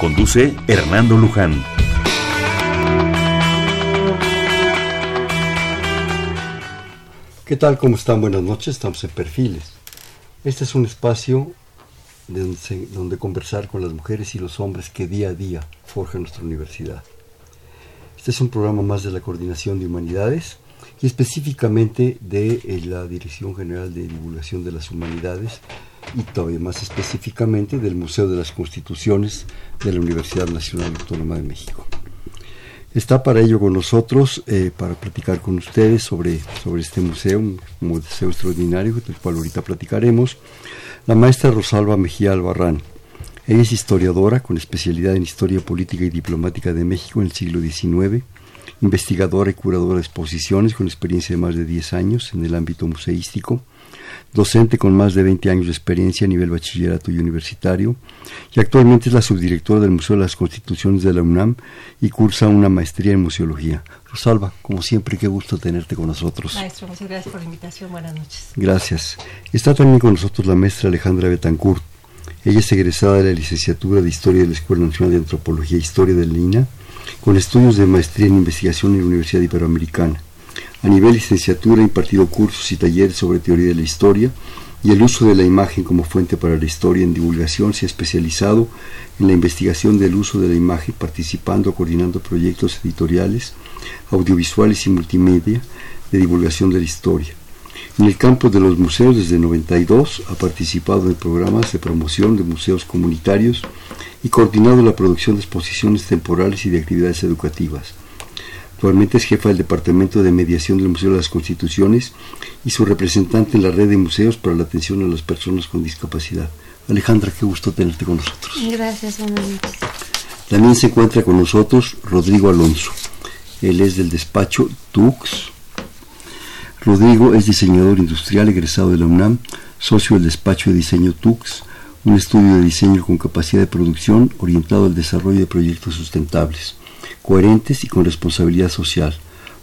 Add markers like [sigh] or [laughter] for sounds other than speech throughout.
Conduce Hernando Luján. ¿Qué tal? ¿Cómo están? Buenas noches. Estamos en Perfiles. Este es un espacio donde, donde, conversar con las mujeres y los hombres que día a día forjan nuestra universidad. Este es un programa más de la Coordinación de Humanidades y específicamente de eh, la Dirección General de Divulgación de las Humanidades y todavía más específicamente del Museo de las Constituciones de la Universidad Nacional Autónoma de México. Está para ello con nosotros, eh, para platicar con ustedes sobre, sobre este museo, un museo extraordinario, del cual ahorita platicaremos, la maestra Rosalba Mejía Albarrán. Ella es historiadora con especialidad en Historia Política y Diplomática de México en el siglo XIX, investigadora y curadora de exposiciones con experiencia de más de 10 años en el ámbito museístico, docente con más de 20 años de experiencia a nivel bachillerato y universitario, y actualmente es la subdirectora del Museo de las Constituciones de la UNAM y cursa una maestría en museología. Rosalba, como siempre, qué gusto tenerte con nosotros. Maestro, muchas gracias por la invitación. Buenas noches. Gracias. Está también con nosotros la maestra Alejandra Betancourt. Ella es egresada de la licenciatura de Historia de la Escuela Nacional de Antropología e Historia de Lina, con estudios de maestría en investigación en la Universidad Iberoamericana. A nivel licenciatura ha impartido cursos y talleres sobre teoría de la historia y el uso de la imagen como fuente para la historia en divulgación. Se ha especializado en la investigación del uso de la imagen, participando, coordinando proyectos editoriales, audiovisuales y multimedia de divulgación de la historia. En el campo de los museos desde 92 ha participado en programas de promoción de museos comunitarios y coordinado la producción de exposiciones temporales y de actividades educativas. Actualmente es jefa del Departamento de Mediación del Museo de las Constituciones y su representante en la red de museos para la atención a las personas con discapacidad. Alejandra, qué gusto tenerte con nosotros. Gracias, buenas noches. También se encuentra con nosotros Rodrigo Alonso. Él es del despacho TUX. Rodrigo es diseñador industrial egresado de la UNAM, socio del despacho de diseño TUX, un estudio de diseño con capacidad de producción orientado al desarrollo de proyectos sustentables coherentes y con responsabilidad social.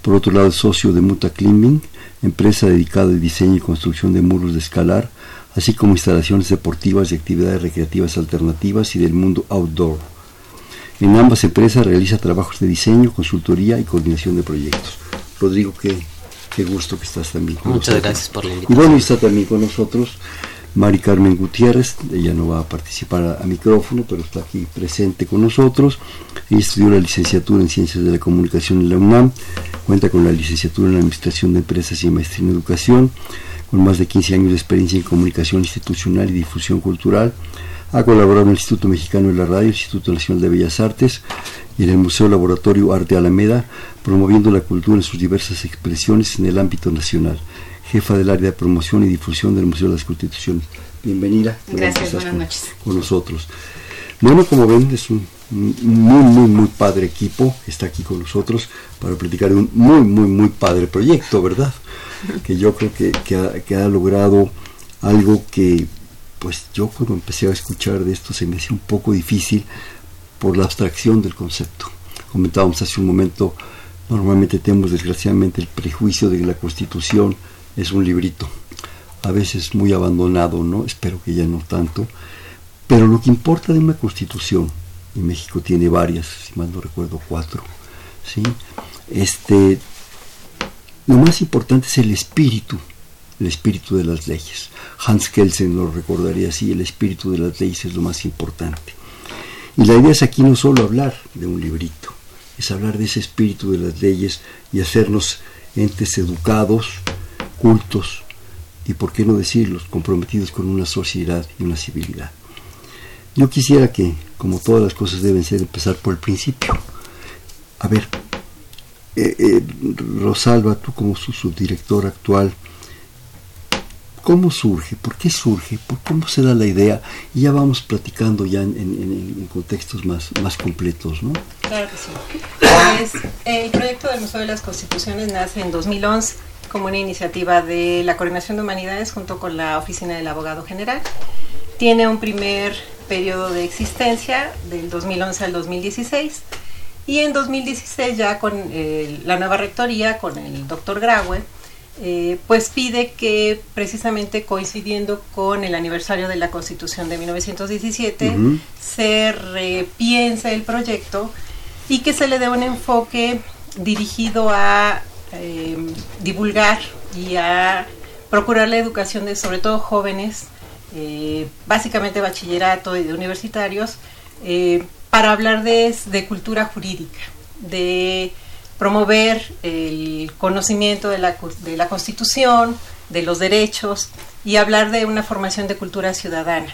Por otro lado, es socio de Muta Climbing, empresa dedicada al diseño y construcción de muros de escalar, así como instalaciones deportivas y actividades recreativas alternativas y del mundo outdoor. En ambas empresas realiza trabajos de diseño, consultoría y coordinación de proyectos. Rodrigo, qué, qué gusto que estás también con Muchas gracias por la invitación. Y bueno, está también con nosotros Mari Carmen Gutiérrez, ella no va a participar a, micrófono, pero está aquí presente con nosotros. Ella estudió la licenciatura en Ciencias de la Comunicación en la UNAM, cuenta con la licenciatura en Administración de Empresas y maestría en Educación, con más de 15 años de experiencia en comunicación institucional y difusión cultural. Ha colaborado en el Instituto Mexicano de la Radio, el Instituto Nacional de Bellas Artes y en el Museo Laboratorio Arte Alameda, promoviendo la cultura en sus diversas expresiones en el ámbito nacional jefa del área de promoción y difusión del Museo de las Constituciones. Bienvenida. Gracias, buenas noches. Con nosotros. Bueno, como ven, es un muy, muy, muy padre equipo está aquí con nosotros para platicar de un muy, muy, muy padre proyecto, ¿verdad? Que yo creo que, que, ha, logrado algo que, pues yo cuando empecé a escuchar de esto se me hacía un poco difícil por la abstracción del concepto. Comentábamos hace un momento, normalmente tenemos desgraciadamente el prejuicio de que la constitución es un librito, a veces muy abandonado, ¿no? Espero que ya no tanto. Pero lo que importa de una constitución, y México tiene varias, si mal no recuerdo cuatro, ¿sí? Este, lo más importante es el espíritu, el espíritu de las leyes. Hans Kelsen lo recordaría así, el espíritu de las leyes es lo más importante. Y la idea es aquí no solo hablar de un librito, es hablar de ese espíritu de las leyes y hacernos entes educados, cultos y, por qué no decirlos, comprometidos con una sociedad y una civilidad. Yo quisiera que, como todas las cosas deben ser, empezar por el principio. A ver, eh, eh, Rosalba, tú como su subdirector actual, ¿Cómo surge? ¿Por qué surge? ¿Por cómo se da la idea? Y ya vamos platicando ya en, contextos más, más completos, ¿no? Claro que sí. Pues, el proyecto del Museo de las Constituciones nace en 2011 como una iniciativa de la Coordinación de Humanidades junto con la Oficina del Abogado General. Tiene un primer periodo de existencia del 2011 al 2016 y en 2016 ya con eh, la nueva rectoría, con el doctor Graue, eh, pues pide que precisamente coincidiendo con el aniversario de la Constitución de 1917 se repiense el proyecto y que se le dé un enfoque dirigido a eh, divulgar y a procurar la educación de sobre todo jóvenes, eh, básicamente bachillerato y de universitarios, para hablar de, de cultura jurídica, de promover el conocimiento de la, de la Constitución, de los derechos y hablar de una formación de cultura ciudadana.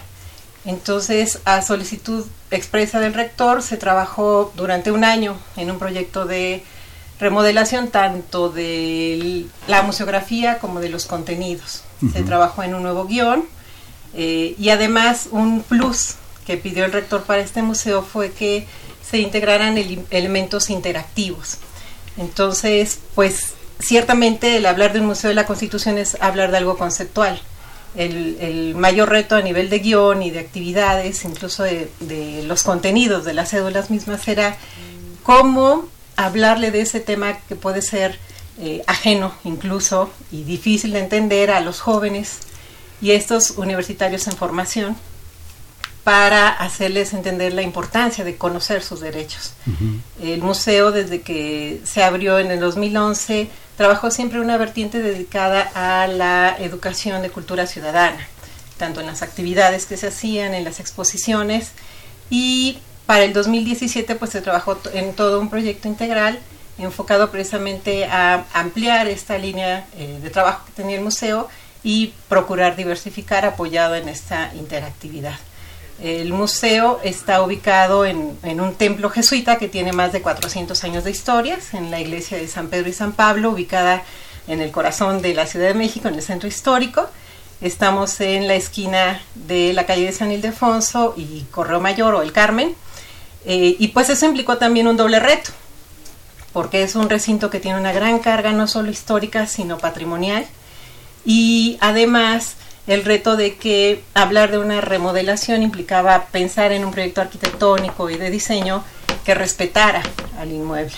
Entonces, a solicitud expresa del rector, se trabajó durante un año en un proyecto de remodelación tanto de la museografía como de los contenidos. Se trabajó en un nuevo guion eh, y además un plus que pidió el rector para este museo fue que se integraran elementos interactivos. Entonces, pues ciertamente el hablar de un museo de la Constitución es hablar de algo conceptual. El, mayor reto a nivel de guion y de actividades, incluso de, los contenidos de las cédulas mismas, era cómo hablarle de ese tema que puede ser eh, ajeno incluso y difícil de entender a los jóvenes y estos universitarios en formación para hacerles entender la importancia de conocer sus derechos. El museo, desde que se abrió en el 2011, trabajó siempre una vertiente dedicada a la educación de cultura ciudadana, tanto en las actividades que se hacían, en las exposiciones, y para el 2017 pues se trabajó en todo un proyecto integral enfocado precisamente a ampliar esta línea eh, de trabajo que tenía el museo y procurar diversificar apoyado en esta interactividad. El museo está ubicado en, un templo jesuita que tiene más de 400 años de historias, en la iglesia de San Pedro y San Pablo, ubicada en el corazón de la Ciudad de México, en el centro histórico. Estamos en la esquina de la calle de San Ildefonso y Correo Mayor o El Carmen. Eh, y pues eso implicó también un doble reto, porque es un recinto que tiene una gran carga no solo histórica, sino patrimonial. Y además el reto de que hablar de una remodelación implicaba pensar en un proyecto arquitectónico y de diseño que respetara al inmueble.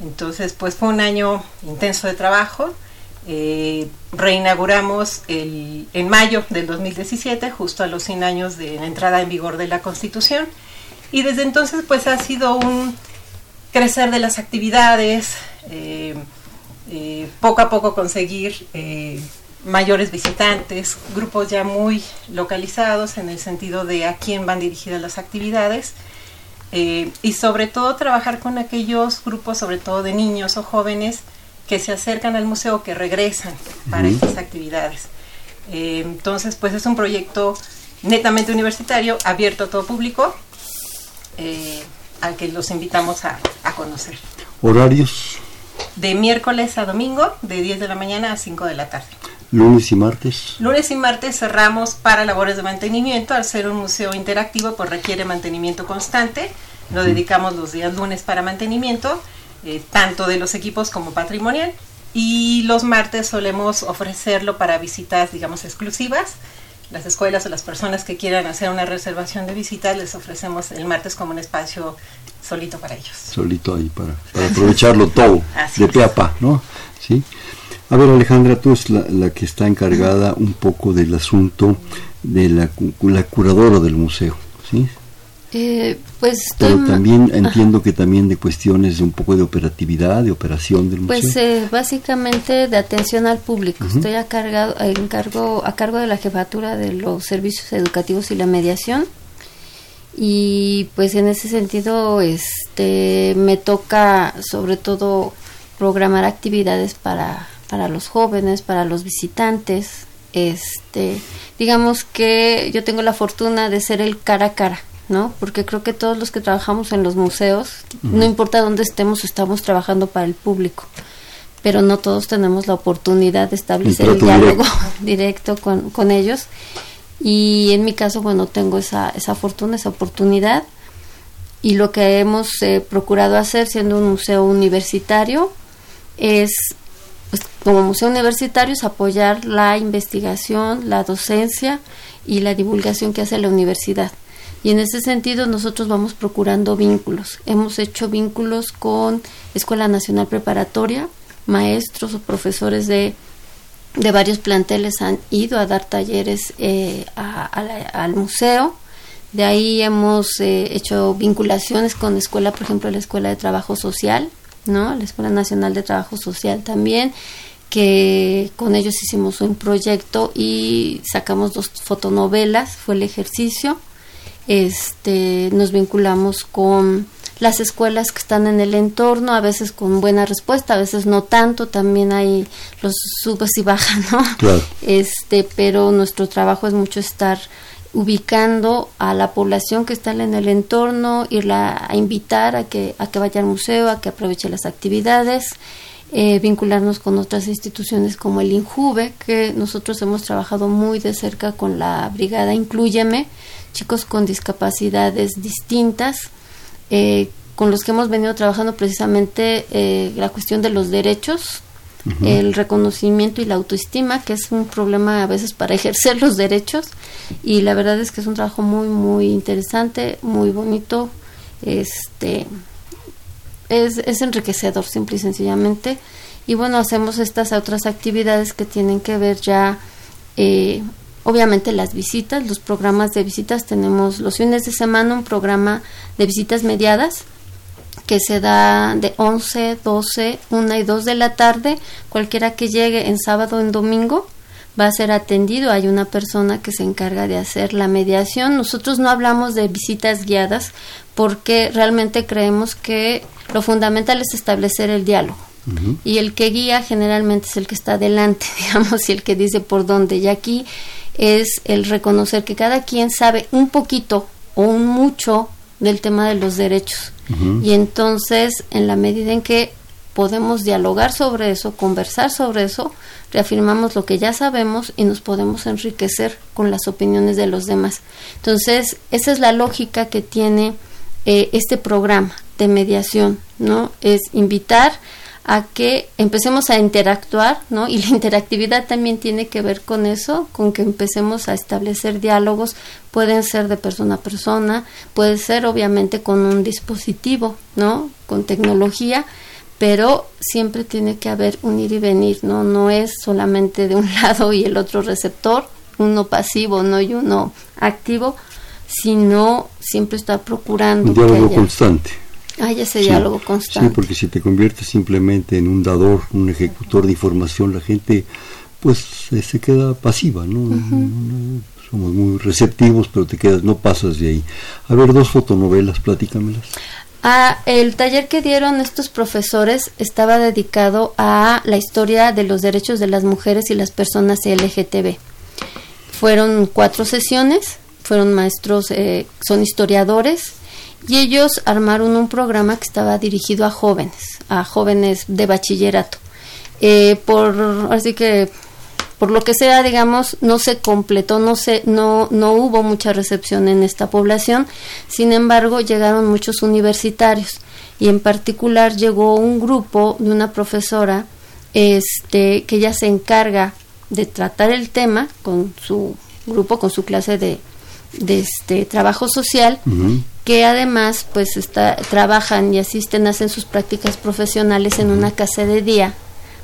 Entonces, pues fue un año intenso de trabajo. Eh, reinauguramos el, en mayo del 2017, justo a los 100 años de la entrada en vigor de la Constitución. Y desde entonces, pues ha sido un crecer de las actividades, eh, eh, poco a poco conseguir mayores visitantes, grupos ya muy localizados en el sentido de a quién van dirigidas las actividades eh, y sobre todo trabajar con aquellos grupos, sobre todo de niños o jóvenes que se acercan al museo, que regresan para estas actividades. Eh, entonces, pues es un proyecto netamente universitario, abierto a todo público, eh, al que los invitamos a, a conocer. ¿Horarios? De miércoles a domingo, de 10 de la mañana a 5 de la tarde. Lunes y martes. Lunes y martes cerramos para labores de mantenimiento. Al ser un museo interactivo, pues requiere mantenimiento constante. Lo dedicamos los días lunes para mantenimiento, eh, tanto de los equipos como patrimonial. Y los martes solemos ofrecerlo para visitas, digamos, exclusivas. Las escuelas o las personas que quieran hacer una reservación de visitas les ofrecemos el martes como un espacio solito para ellos. Solito ahí para, aprovecharlo todo, [laughs] de pe a pa, ¿no? Sí. A ver, Alejandra, tú es la, que está encargada un poco del asunto de la, la curadora del museo, ¿sí? Eh, pues Pero también entiendo que también de cuestiones de un poco de operatividad, de operación del pues, museo. Pues básicamente de atención al público. Estoy a, cargo, a cargo de la jefatura de los servicios educativos y la mediación. Y pues en ese sentido este me toca sobre todo programar actividades para para los jóvenes, para los visitantes. Este, digamos que yo tengo la fortuna de ser el cara a cara, ¿no? Porque creo que todos los que trabajamos en los museos, no importa dónde estemos, estamos trabajando para el público. pero no todos tenemos la oportunidad de establecer el, diálogo [laughs] directo, con, con, ellos. Y en mi caso, bueno, tengo esa, esa fortuna, esa oportunidad. Y lo que hemos eh, procurado hacer, siendo un museo universitario, es, pues, como museo universitario, es apoyar la investigación, la docencia y la divulgación que hace la universidad. Y en ese sentido nosotros vamos procurando vínculos. Hemos hecho vínculos con Escuela Nacional Preparatoria, maestros o profesores de, de varios planteles han ido a dar talleres eh, al museo. De ahí hemos eh, hecho vinculaciones con la escuela, por ejemplo, la Escuela de Trabajo Social, ¿no? La Escuela Nacional de Trabajo Social también, que con ellos hicimos un proyecto y sacamos dos fotonovelas, fue el ejercicio. Este, nos vinculamos con las escuelas que están en el entorno, a veces con buena respuesta, a veces no tanto, también hay los subes y bajas, ¿no? Este, pero nuestro trabajo es mucho estar ubicando a la población que está en el entorno, irla a invitar a que, a que vaya al museo, a que aproveche las actividades, eh, vincularnos con otras instituciones como el INJUVE, que nosotros hemos trabajado muy de cerca con la brigada Incluyeme, chicos con discapacidades distintas, eh, con los que hemos venido trabajando precisamente eh, la cuestión de los derechos, el reconocimiento y la autoestima, que es un problema a veces para [laughs] ejercer los derechos. Y la verdad es que es un trabajo muy, muy interesante, muy bonito. Este, es, es enriquecedor, simple y sencillamente. Y bueno, hacemos estas otras actividades que tienen que ver ya eh, obviamente las visitas, los programas de visitas, tenemos los fines de semana un programa de visitas mediadas que se da de 11, 12, 1 y 2 de la tarde, cualquiera que llegue en sábado o en domingo va a ser atendido, hay una persona que se encarga de hacer la mediación. Nosotros no hablamos de visitas guiadas porque realmente creemos que lo fundamental es establecer el diálogo. Y el que guía generalmente es el que está adelante, [laughs] digamos, y el que dice por dónde. Y aquí es el reconocer que cada quien sabe un poquito o un mucho del tema de los derechos. Y entonces, en la medida en que podemos dialogar sobre eso, conversar sobre eso, reafirmamos lo que ya sabemos y nos podemos enriquecer con las opiniones de los demás. Entonces, esa es la lógica que tiene eh, este programa de mediación, ¿no? Es invitar a que empecemos a interactuar, ¿no? Y la interactividad también tiene que ver con eso, con que empecemos a establecer diálogos, pueden ser de persona a persona, puede ser obviamente con un dispositivo, ¿no? Con tecnología, pero siempre tiene que haber un ir y venir, ¿no? No es solamente de un [laughs] lado y el otro receptor, uno pasivo, ¿no? Y uno activo, sino siempre está procurando. Un diálogo constante hay ese diálogo constante. Sí, porque si te conviertes simplemente en un dador, un ejecutor de información, la gente pues se queda pasiva, ¿no? Somos muy receptivos, pero te quedas, no pasas de ahí. A ver, dos fotonovelas, platícamelas. Ah, el taller que dieron estos profesores estaba dedicado a la historia de los derechos de las mujeres y las personas LGTB. Fueron cuatro sesiones, fueron maestros, eh, son historiadores, y ellos armaron un programa que estaba dirigido a jóvenes, a jóvenes de bachillerato. Eh, por así que por lo que sea, digamos, no se completó, no se, no, no hubo mucha recepción en esta población. Sin embargo, llegaron muchos universitarios y en particular llegó un grupo de una profesora, este, que ya se encarga de tratar el tema con su grupo, con su clase de, de este trabajo social que además pues está, trabajan y asisten, hacen sus prácticas profesionales en una casa de día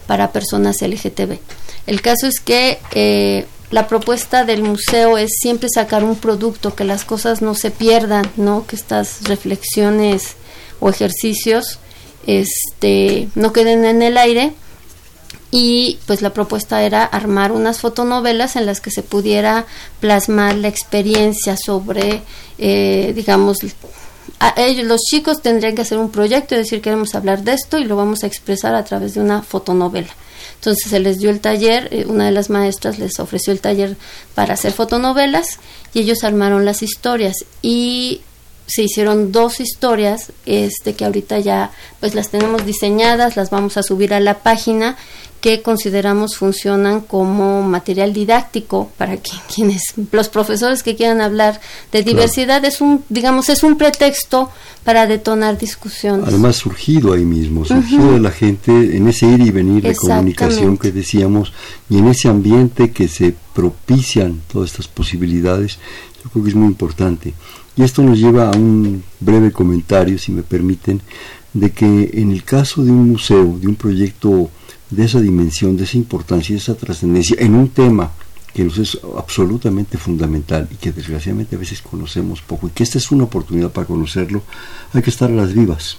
para personas LGTB. El caso es que eh, la propuesta del museo es siempre sacar un producto, que las cosas no se pierdan, ¿no? que estas reflexiones o ejercicios este, no queden en el aire. Y pues la propuesta era armar unas fotonovelas en las que se pudiera plasmar la experiencia sobre eh, digamos, ellos, los chicos tendrían que hacer un proyecto y decir queremos hablar de esto y lo vamos a expresar a través de una fotonovela. Entonces se les dio el taller, eh, una de las maestras les ofreció el taller para hacer fotonovelas y ellos armaron las historias. Y se hicieron dos historias este que ahorita ya pues las tenemos diseñadas las vamos a subir a la página que consideramos funcionan como material didáctico para que [laughs] quienes los profesores que quieran hablar de diversidad es un digamos es un pretexto para detonar discusiones. Además surgido ahí mismo, surgido de la gente en ese ir y venir de comunicación que decíamos y en ese ambiente que se propician todas estas posibilidades, yo creo que es muy importante. Y esto nos lleva a un breve comentario, si me permiten, de que en el caso de un museo, de un proyecto de esa dimensión, de esa importancia, de esa trascendencia, en un tema que nos es absolutamente fundamental y que desgraciadamente a veces conocemos poco y que esta es una oportunidad para conocerlo, hay que estar a las vivas,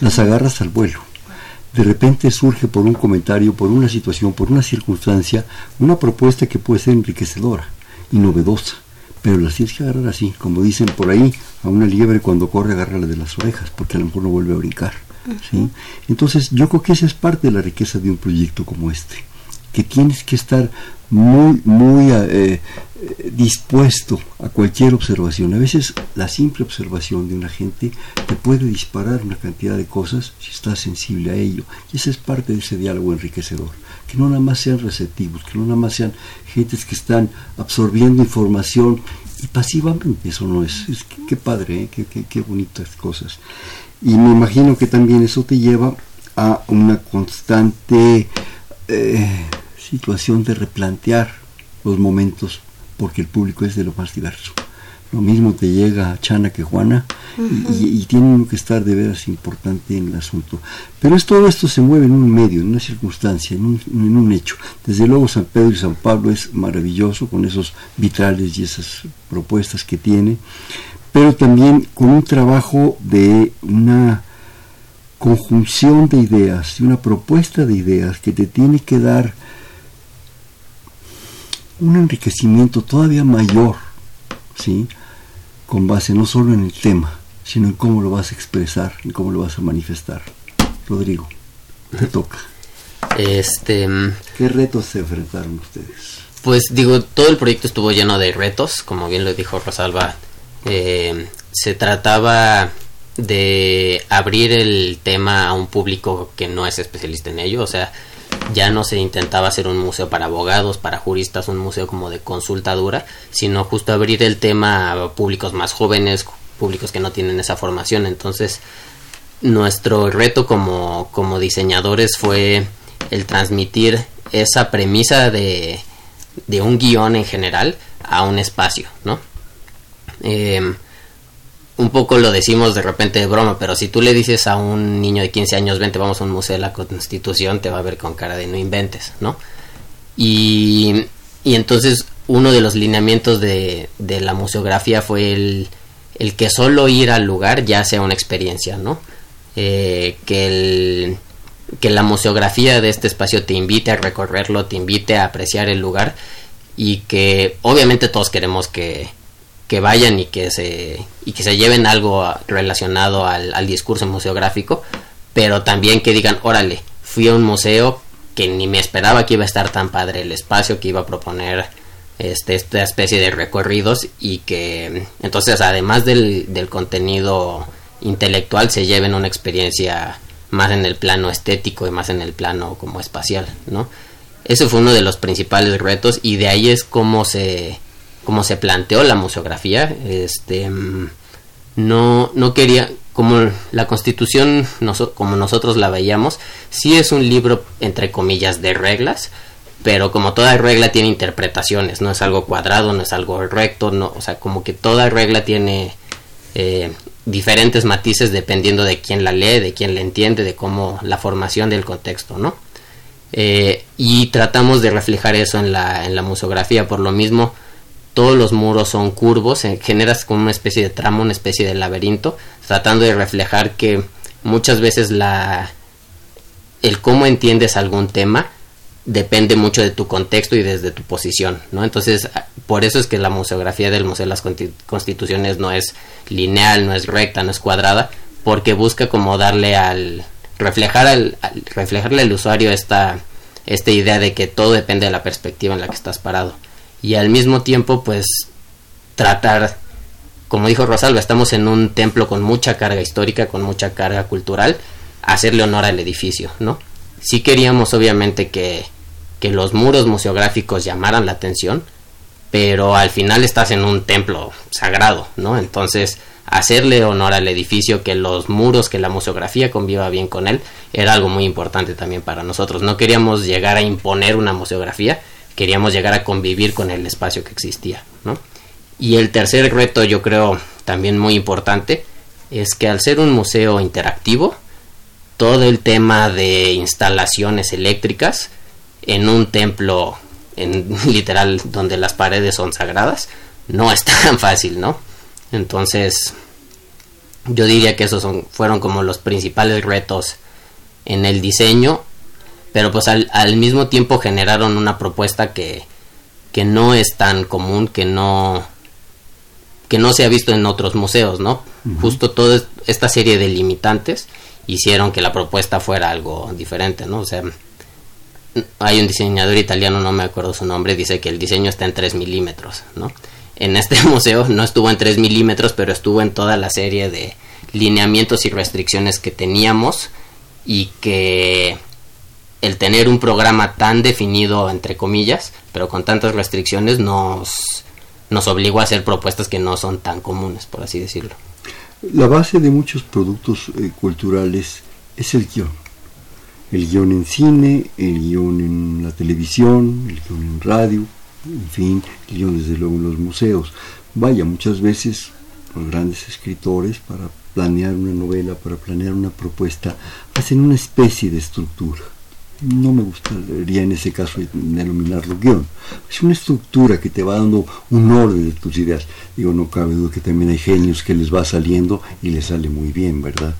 las agarras al vuelo. De repente surge por un comentario, por una situación, por una circunstancia, una propuesta que puede ser enriquecedora y novedosa, pero las tienes que agarrar así, como dicen por ahí, a una liebre cuando corre agárrala de las orejas, porque a lo mejor no vuelve a brincar. ¿Sí? Entonces yo creo que esa es parte de la riqueza de un proyecto como este, que tienes que estar muy, muy eh, dispuesto a cualquier observación. A veces la simple observación de una gente te puede disparar una cantidad de cosas si estás sensible a ello. Y esa es parte de ese diálogo enriquecedor. Que no nada más sean receptivos, que no nada más sean gentes que están absorbiendo información y pasivamente. Eso no es. es qué, padre, ¿eh? qué, qué, qué bonitas cosas. Y me imagino que también eso te lleva a una constante eh, situación de replantear los momentos porque el público es de lo más diverso. Lo mismo te llega a Chana que Juana y, tiene que estar de veras importante en el asunto. Pero es, todo esto se mueve en un medio, en una circunstancia, en un, en un hecho. Desde luego San Pedro y San Pablo es maravilloso con esos vitrales y esas propuestas que tiene, pero también con un trabajo de una conjunción de ideas, de una propuesta de ideas que te tiene que dar un enriquecimiento todavía mayor, ¿sí? con base no solo en el tema, sino en cómo lo vas a expresar, en cómo lo vas a manifestar. Rodrigo, te toca. Este, ¿Qué retos se enfrentaron ustedes? Pues digo, todo el proyecto estuvo lleno de retos, como bien lo dijo Rosalba eh, se trataba de abrir el tema a un público que no es especialista en ello, o sea, ya no se intentaba hacer un museo para abogados, para juristas, un museo como de consulta dura, sino justo abrir el tema a públicos más jóvenes, públicos que no tienen esa formación. Entonces, nuestro reto como, como diseñadores fue el transmitir esa premisa de, de un guion en general a un espacio, ¿no? Eh, un poco lo decimos de repente de broma, pero si tú le dices a un niño de 15 años, vente, vamos a un museo de la Constitución, te va a ver con cara de no inventes, ¿no? Y, y entonces uno de los lineamientos de, de la museografía fue el, el, que solo ir al lugar ya sea una experiencia, ¿no? Eh, que, el, que la museografía de este espacio te invite a recorrerlo, te invite a apreciar el lugar y que obviamente todos queremos que, que vayan y que se, y que se lleven algo relacionado al, al discurso museográfico, pero también que digan, órale, fui a un museo que ni me esperaba que iba a estar tan padre el espacio, que iba a proponer este, esta especie de recorridos y que entonces además del, del contenido intelectual se lleven una experiencia más en el plano estético y más en el plano como espacial, ¿no? Ese fue uno de los principales retos y de ahí es como se como se planteó la museografía, este, no, no quería, como la constitución, como nosotros la veíamos, sí es un libro, entre comillas, de reglas, pero como toda regla tiene interpretaciones, no es algo cuadrado, no es algo recto, no, o sea, como que toda regla tiene eh, diferentes matices dependiendo de quién la lee, de quién la entiende, de cómo la formación del contexto, ¿no? Eh, y tratamos de reflejar eso en la, en la museografía, por lo mismo, todos los muros son curvos, generas como una especie de tramo, una especie de laberinto, tratando de reflejar que muchas veces la el cómo entiendes algún tema depende mucho de tu contexto y desde tu posición, ¿no? Entonces, por eso es que la museografía del Museo de las Constituciones no es lineal, no es recta, no es cuadrada, porque busca como darle al reflejar al, reflejarle al usuario esta esta idea de que todo depende de la perspectiva en la que estás parado y al mismo tiempo pues tratar como dijo Rosalba, estamos en un templo con mucha carga histórica, con mucha carga cultural, hacerle honor al edificio, ¿no? Sí queríamos obviamente que, que los muros museográficos llamaran la atención, pero al final estás en un templo sagrado, ¿no? Entonces, hacerle honor al edificio, que los muros, que la museografía conviva bien con él, era algo muy importante también para nosotros. No queríamos llegar a imponer una museografía, queríamos llegar a convivir con el espacio que existía, ¿no? Y el tercer reto, yo creo también muy importante, es que al ser un museo interactivo, todo el tema de instalaciones eléctricas en un templo en [laughs] literal donde las paredes son sagradas, no es tan [laughs] fácil, ¿no? Entonces, yo diría que esos fueron como los principales retos en el diseño, pero pues al, al mismo tiempo generaron una propuesta que, que no es tan común, que no que no se ha visto en otros museos, ¿no? Justo toda esta serie de limitantes hicieron que la propuesta fuera algo diferente, ¿no? O sea, hay un diseñador italiano, no me acuerdo su nombre, dice que el diseño está en 3 milímetros, ¿no? En este [laughs] museo no estuvo en 3 milímetros, pero estuvo en toda la serie de lineamientos y restricciones que teníamos y que el tener un programa tan definido, entre comillas, pero con tantas restricciones, nos, nos obligó a hacer propuestas que no son tan comunes, por así decirlo. La base de muchos productos eh, culturales es el guion el guion en cine, el guion en la televisión, el guion en radio, en fin, el guion desde luego en los museos. Vaya, muchas veces los grandes escritores para planear una novela, para planear una propuesta, hacen una especie de estructura. No me gustaría en ese caso denominarlo guion. Es una estructura que te va dando un orden de tus ideas. Digo, no cabe duda que también hay genios que les va saliendo y les sale muy bien, ¿verdad?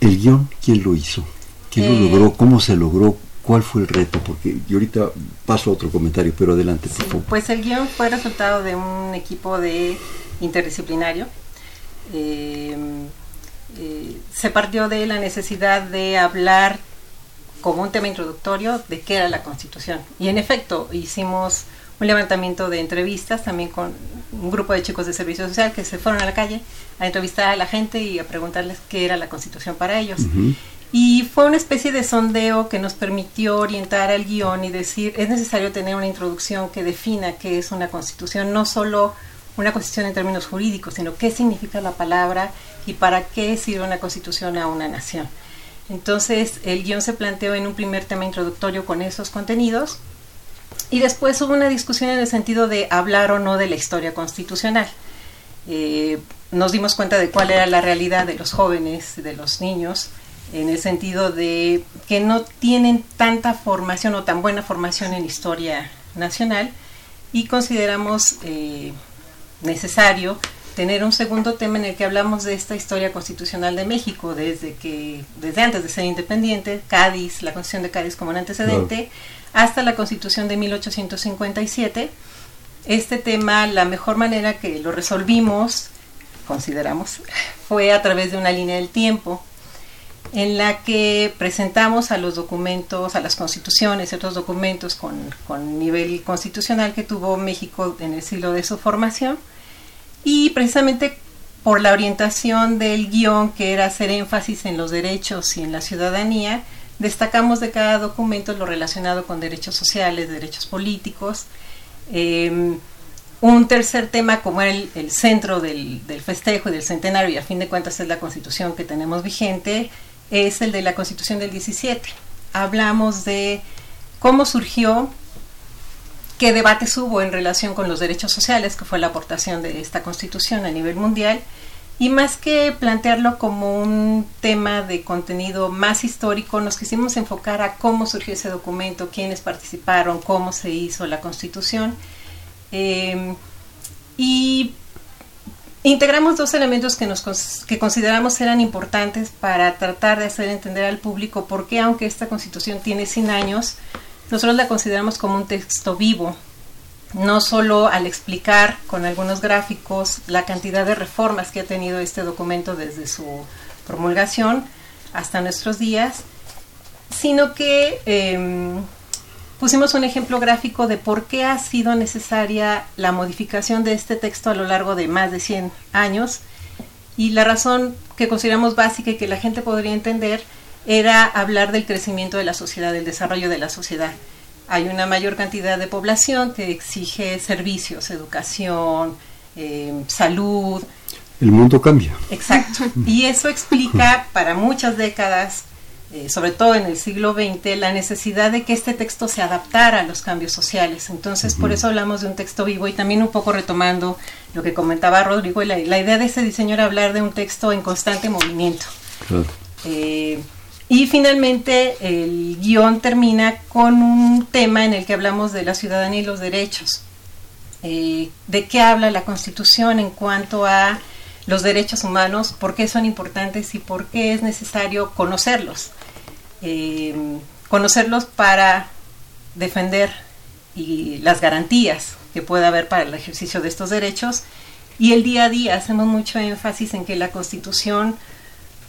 El guion, ¿quién lo hizo? ¿Quién lo logró? ¿Cómo se logró? ¿Cuál fue el reto? Porque yo ahorita paso a otro comentario, pero adelante, por favor. Pues el guion fue resultado de un equipo de interdisciplinario. Eh, eh, se partió de la necesidad de hablar como un tema introductorio de qué era la Constitución. Y en efecto, hicimos un levantamiento de entrevistas también con un grupo de chicos de servicio social que se fueron a la calle a entrevistar a la gente y a preguntarles qué era la Constitución para ellos. Y fue una especie de sondeo que nos permitió orientar al guion y decir, es necesario tener una introducción que defina qué es una constitución, no solo una constitución en términos jurídicos, sino qué significa la palabra y para qué sirve una constitución a una nación. Entonces, el guion se planteó en un primer tema introductorio con esos contenidos y después hubo una discusión en el sentido de hablar o no de la historia constitucional. Eh, nos dimos cuenta de cuál era la realidad de los jóvenes, de los niños, en el sentido de que no tienen tanta formación o tan buena formación en historia nacional y consideramos eh, necesario tener un segundo tema en el que hablamos de esta historia constitucional de México desde que desde antes de ser independiente, Cádiz, la Constitución de Cádiz como un antecedente, hasta la Constitución de 1857. Este tema, la mejor manera que lo resolvimos, consideramos, [laughs] fue a través de una línea del tiempo en la que presentamos a los documentos, a las constituciones otros documentos con, con, nivel constitucional que tuvo México en el siglo de su formación. Y precisamente por la orientación del guion, que era hacer énfasis en los derechos y en la ciudadanía, destacamos de cada documento lo relacionado con derechos sociales, derechos políticos. Eh, un tercer tema, como era el, centro del, del, festejo y del centenario, y a fin de cuentas es la constitución que tenemos vigente, es el de la Constitución del 17. Hablamos de cómo surgió, qué debates hubo en relación con los derechos sociales, que fue la aportación de esta Constitución a nivel mundial, y más que plantearlo como un tema de contenido más histórico, nos quisimos enfocar a cómo surgió ese documento, quiénes participaron, cómo se hizo la Constitución. Eh, y Integramos dos elementos que, nos, que consideramos eran importantes para tratar de hacer entender al público por qué, aunque esta constitución tiene 100 años, nosotros la consideramos como un texto vivo, no solo al explicar con algunos gráficos la cantidad de reformas que ha tenido este documento desde su promulgación hasta nuestros días, sino que em, pusimos un ejemplo gráfico de por qué ha sido necesaria la modificación de este texto a lo largo de más de 100 años. Y la razón que consideramos básica y que la gente podría entender era hablar del crecimiento de la sociedad, del desarrollo de la sociedad. Hay una mayor cantidad de población que exige servicios, educación, eh, salud. El mundo cambia. Exacto. [laughs] Y eso explica para muchas décadas eh, sobre todo en el siglo XX, la necesidad de que este texto se adaptara a los cambios sociales. Entonces, por eso hablamos de un texto vivo y también un poco retomando lo que comentaba Rodrigo, la, la idea de ese diseño era hablar de un texto en constante movimiento. Eh, y finalmente, el guion termina con un tema en el que hablamos de la ciudadanía y los derechos. Eh, ¿De qué habla la Constitución en cuanto a los derechos humanos, por qué son importantes y por qué es necesario conocerlos. Eh, conocerlos para defender y las garantías que pueda haber para el ejercicio de estos derechos. Y el día a día hacemos mucho énfasis en que la Constitución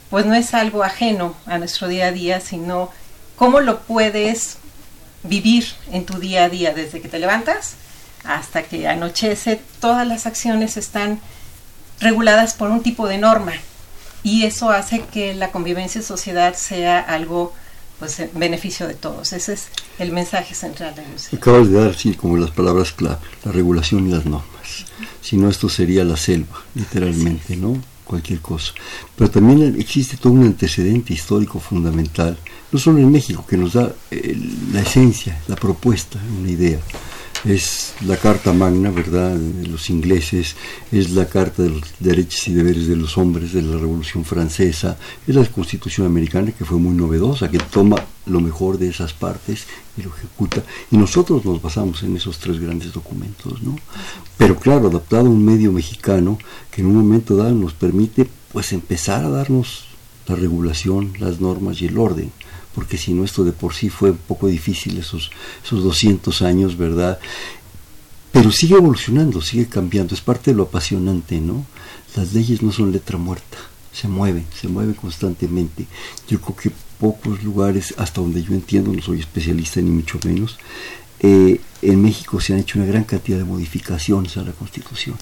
pues no es algo ajeno a nuestro día a día, sino cómo lo puedes vivir en tu día a día, desde que te levantas hasta que anochece, todas las acciones están reguladas por un tipo de norma y eso hace que la convivencia en sociedad sea algo pues en beneficio de todos. Ese es el mensaje central de la Acabas de dar, sí, como las palabras clave, la regulación y las normas. Si no, esto sería la selva, literalmente, ¿no? Cualquier cosa. Pero también existe todo un antecedente histórico fundamental, no solo en México, que nos da eh, la esencia, la propuesta, una idea es la Carta Magna, ¿verdad?, de los ingleses, es la Carta de los Derechos y Deberes de los Hombres de la Revolución Francesa, es la Constitución Americana que fue muy novedosa, que toma lo mejor de esas partes y lo ejecuta. Y nosotros nos basamos en esos tres grandes documentos, ¿no? Pero claro, adaptado a un medio mexicano que en un momento dado nos permite pues empezar a darnos la regulación, las normas y el orden porque si no esto de por sí fue un poco difícil esos, esos 200 años, ¿verdad? Pero sigue evolucionando, sigue cambiando, es parte de lo apasionante, ¿no? Las leyes no son letra muerta, se mueven, se mueven constantemente. Yo creo que pocos lugares, hasta donde yo entiendo, no soy especialista ni mucho menos, eh, en México se han hecho una gran cantidad de modificaciones a la Constitución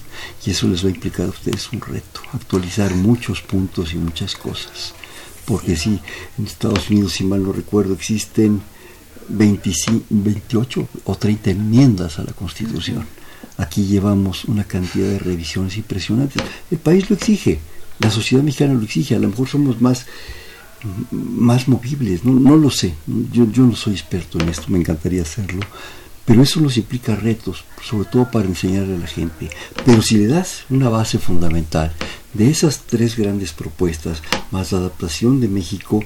y eso les va a implicar a ustedes un reto, actualizar muchos puntos y muchas cosas porque sí, en Estados Unidos, si mal no recuerdo, existen 25, 28 o 30 enmiendas a la Constitución. Aquí llevamos una cantidad de revisiones impresionantes. El país lo exige, la sociedad mexicana lo exige, a lo mejor somos más más movibles, no, no lo sé, yo, yo no soy experto en esto, me encantaría hacerlo, pero eso nos implica retos, sobre todo para enseñarle a la gente. Pero si le das una base fundamental de esas tres grandes propuestas, más la adaptación de México,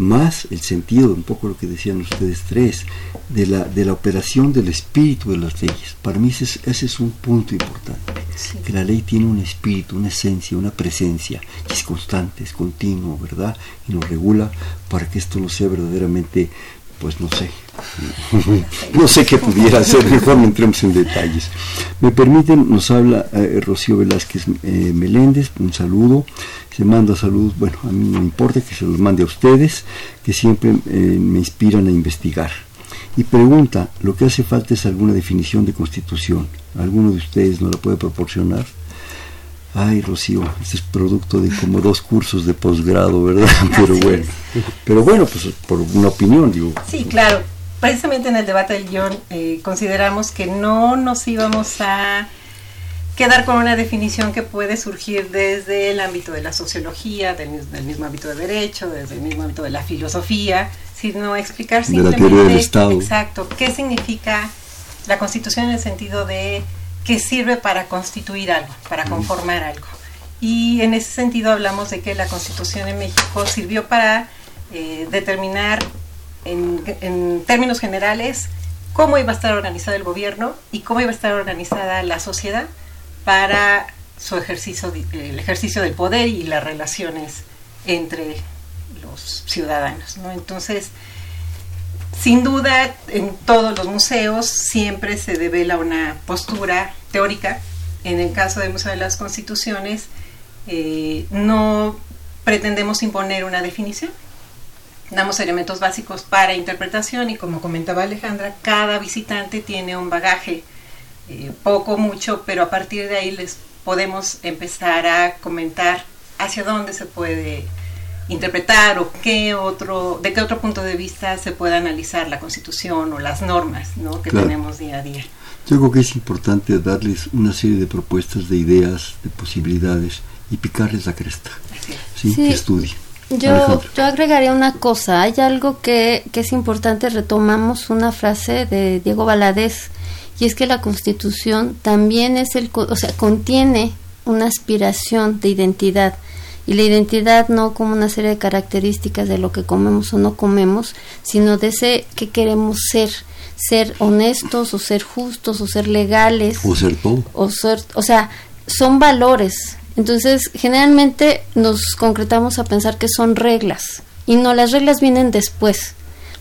más el sentido, un poco lo que decían ustedes tres, de la, de la operación del espíritu de las leyes. Para mí ese es, un punto importante, que la ley tiene un espíritu, una esencia, una presencia, que es constante, es continuo, ¿verdad? Y nos regula para que esto no sea verdaderamente pues no sé, [laughs] no sé qué pudiera ser, [laughs] mejor no entremos en detalles. Me permiten, nos habla eh, Rocío Velázquez eh, Meléndez, un saludo, se manda saludos, bueno, a mí no me importa que se los mande a ustedes, que siempre eh, me inspiran a investigar. Y pregunta, ¿lo que hace falta es alguna definición de constitución? ¿Alguno de ustedes no la puede proporcionar? Ay, Rocío, este es producto de como dos cursos de posgrado, ¿verdad? [laughs] Pero bueno, pero bueno, pues por una opinión, digo. Sí, claro. Precisamente en el debate del guion eh, consideramos que no nos íbamos a quedar con una definición que puede surgir desde el ámbito de la sociología, del, mismo ámbito de derecho, desde el mismo ámbito de la filosofía, sino explicar simplemente exacto qué significa la Constitución en el sentido de que sirve para constituir algo, para conformar algo. Y en ese sentido hablamos de que la Constitución en México sirvió para eh, determinar en, términos generales cómo iba a estar organizado el gobierno y cómo iba a estar organizada la sociedad para su ejercicio, el ejercicio del poder y las relaciones entre los ciudadanos. Entonces, sin duda, en todos los museos siempre se devela una postura teórica. En el caso del Museo de las Constituciones, eh, no pretendemos imponer una definición. damos elementos básicos para interpretación y como comentaba Alejandra, cada visitante tiene un bagaje, eh, poco, mucho, pero a partir de ahí les podemos empezar a comentar hacia dónde se puede interpretar o qué otro, de qué otro punto de vista se puede analizar la Constitución o las normas ¿no? que tenemos día a día. Yo creo que es importante darles una serie de propuestas, de ideas, de posibilidades y picarles la cresta. ¿sí? Que estudien. Yo, yo agregaría una cosa, hay algo que, que es importante, retomamos una frase de Diego Valadez, y es que la Constitución también es el, o sea, contiene una aspiración de identidad y la identidad no como una serie de características de lo que comemos o no comemos, sino de ese que queremos ser, ser honestos o ser justos o ser legales o ser todo. O ser, o sea, son valores. Entonces, generalmente nos concretamos a pensar que son reglas y no las reglas vienen después.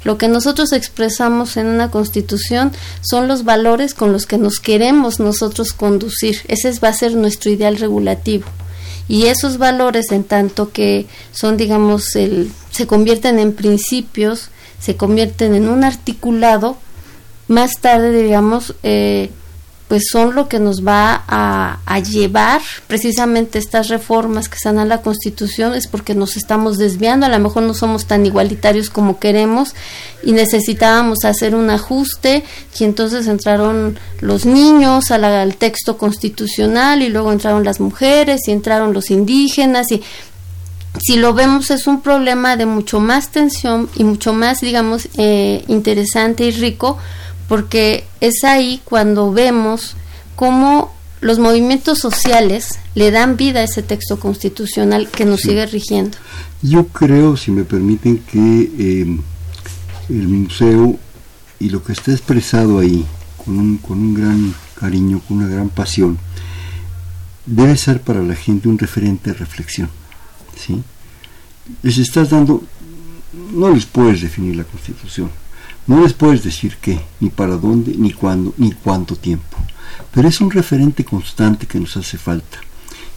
Lo que nosotros expresamos en una constitución son los valores con los que nos queremos nosotros conducir. Ese va a ser nuestro ideal regulativo. Y esos valores, en tanto que son, digamos, el, se convierten en principios, se convierten en un articulado, más tarde, digamos, eh, pues son lo que nos va a, llevar precisamente estas reformas que están a la Constitución, es porque nos estamos desviando, a lo mejor no somos tan igualitarios como queremos y necesitábamos hacer un ajuste y entonces entraron los niños al texto constitucional y luego entraron las mujeres y entraron los indígenas y si lo vemos es un problema de mucho más tensión y mucho más, digamos, eh, interesante y rico porque es ahí cuando vemos cómo los movimientos sociales le dan vida a ese texto constitucional que nos sigue rigiendo. Yo creo, si me permiten, que em, el museo y lo que está expresado ahí, con un, con un gran cariño, con una gran pasión, debe ser para la gente un referente de reflexión. ¿sí? Les estás dando, no les puedes definir la constitución, no les puedes decir qué, ni para dónde, ni cuándo, ni cuánto tiempo, pero es un referente constante que nos hace falta.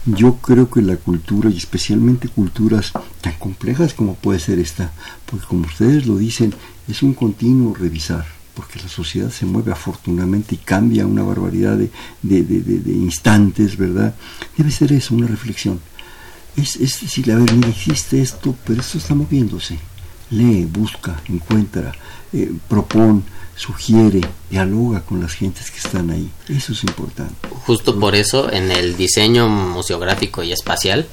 Yo creo que la cultura, y especialmente culturas tan complejas como puede ser esta, porque como ustedes lo dicen, es un continuo revisar, porque la sociedad se mueve afortunadamente y cambia una barbaridad de, instantes, ¿verdad? Debe ser eso, una reflexión. Es, es decir, a ver, existe esto, pero esto está moviéndose. Lee, busca, encuentra, eh, propone, sugiere, dialoga con las gentes que están ahí. Eso es importante. Justo por eso, en el diseño museográfico y espacial,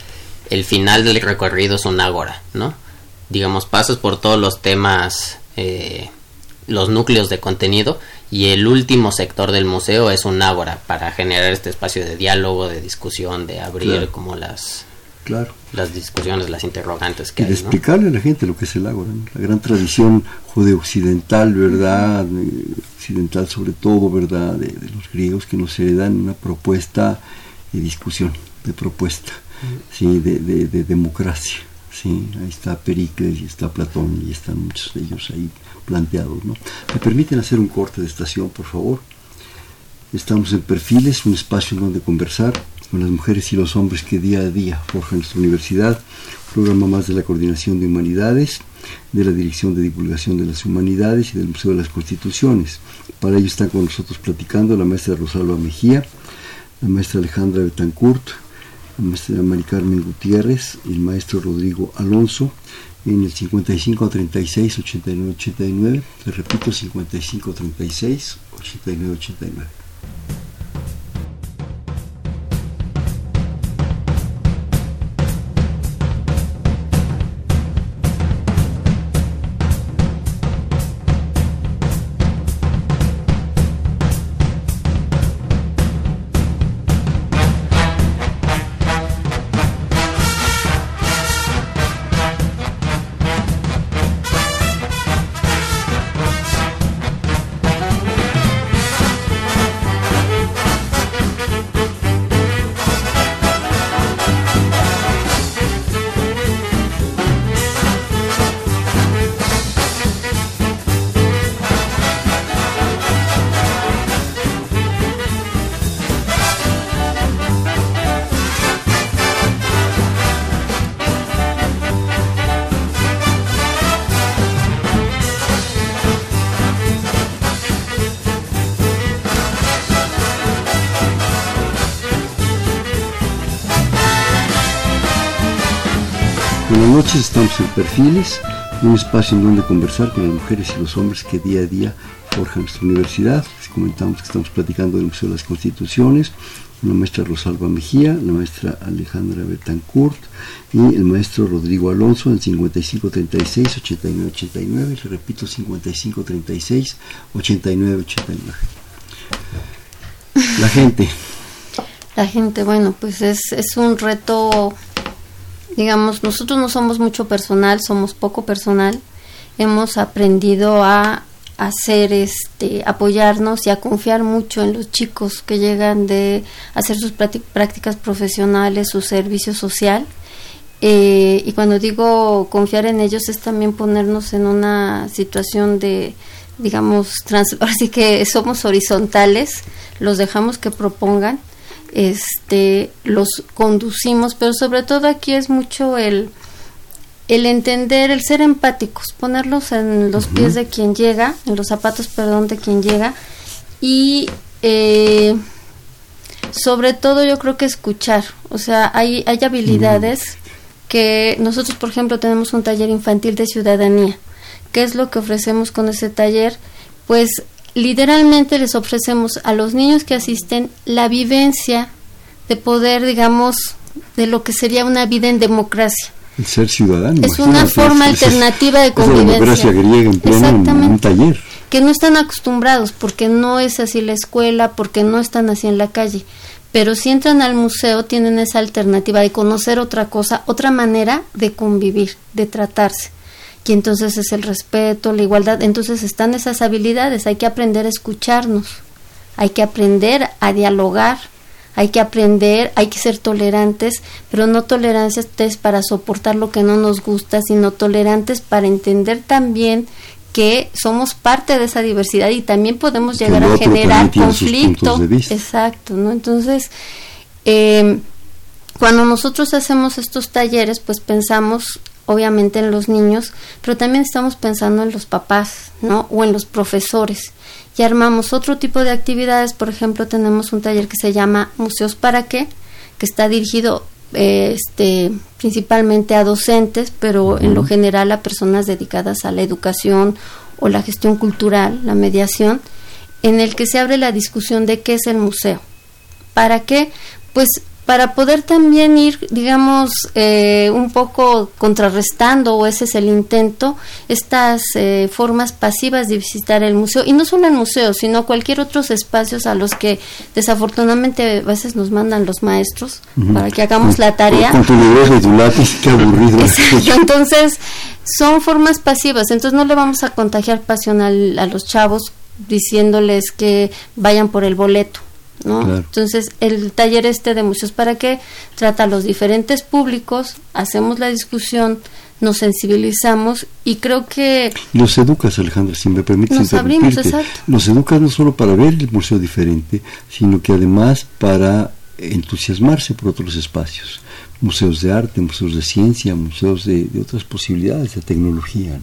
el final del recorrido es un ágora, ¿no? Digamos, pasas por todos los temas, eh, los núcleos de contenido, y el último sector del museo es un ágora para generar este espacio de diálogo, de discusión, de abrir como las Claro. Las discusiones, las interrogantes que y de explicarle a la gente lo que es el ágora, la gran tradición judeo-occidental, ¿verdad? Occidental sobre todo, ¿verdad? De, los griegos que nos heredan una propuesta de discusión, de propuesta, ¿sí? De, de, democracia. Sí, ahí está Pericles y está Platón y están muchos de ellos ahí planteados. ¿no? ¿Me permiten hacer un corte de estación, por favor? Estamos en Perfiles, un espacio en donde conversar con las mujeres y los hombres que día a día forjan nuestra universidad, programa más de la Coordinación de Humanidades, de la Dirección de Divulgación de las Humanidades y del Museo de las Constituciones. Para ello están con nosotros platicando la maestra Rosalba Mejía, la maestra Alejandra Betancourt, la maestra Mari Carmen Gutiérrez y el maestro Rodrigo Alonso en el 55 36 89 89, le repito 55 36 89 89. Perfiles, un espacio en donde conversar con las mujeres y los hombres que día a día forjan nuestra universidad. Les comentamos que estamos platicando del Museo de las Constituciones, la maestra Rosalba Mejía, la maestra Alejandra Betancourt y el maestro Rodrigo Alonso en 5536-8989, le repito 5536-8989. La gente. [laughs] La gente, bueno, pues es, es un reto, digamos, nosotros no somos mucho personal, somos poco personal, hemos aprendido a hacer este apoyarnos y a confiar mucho en los chicos que llegan de hacer sus prácticas profesionales, su servicio social. Eh, y cuando digo confiar en ellos es también ponernos en una situación de, digamos, así [laughs] que somos horizontales, los dejamos que propongan, este, los conducimos, pero sobre todo aquí es mucho el el entender, el ser empáticos, ponerlos en los pies de quien llega, en los zapatos, perdón, de quien llega, y eh, sobre todo yo creo que escuchar, o sea, hay, hay habilidades que nosotros, por ejemplo, tenemos un taller infantil de ciudadanía. ¿Qué es lo que ofrecemos con ese taller? Pues literalmente les ofrecemos a los niños que asisten la vivencia de poder, digamos, de lo que sería una vida en democracia ser ciudadano. Es una forma alternativa de convivencia. Es la griega en pleno en un taller. Que no están acostumbrados, porque no es así la escuela, porque no están así en la calle. Pero si entran al museo tienen esa alternativa de conocer otra cosa, otra manera de convivir, de tratarse. Y entonces es el respeto, la igualdad. Entonces están esas habilidades. Hay que aprender a escucharnos. Hay que aprender a dialogar hay que aprender, hay que ser tolerantes, pero no tolerantes para soportar lo que no nos gusta, sino tolerantes para entender también que somos parte de esa diversidad y también podemos llegar a generar conflicto. Exacto, ¿no? Entonces, eh, cuando nosotros hacemos estos talleres, pues pensamos obviamente en los niños, pero también estamos pensando en los papás, ¿no? O en los profesores y armamos otro tipo de actividades. Por ejemplo, tenemos un taller que se llama Museos para qué, que está dirigido eh, este, principalmente a docentes, pero en lo general a personas dedicadas a la educación o la gestión cultural, la mediación, en el que se abre la discusión de qué es el museo. ¿Para qué? Pues para poder también ir, digamos, eh, un poco contrarrestando, o ese es el intento, estas eh, formas pasivas de visitar el museo, y no solo el museo, sino cualquier otros espacios a los que desafortunadamente a veces nos mandan los maestros para que hagamos la tarea. Con tu y tu lápiz, qué aburrido. Entonces, son formas pasivas, entonces no le vamos a contagiar pasión a los chavos diciéndoles que vayan por el boleto entonces, el taller este de museos para qué trata a los diferentes públicos, hacemos la discusión, nos sensibilizamos y creo que... Los educas, Alejandra, si me permites nos abrimos, exacto. Los educas no solo para ver el museo diferente, sino que además para entusiasmarse por otros espacios museos de arte, museos de ciencia, museos de, otras posibilidades de tecnología.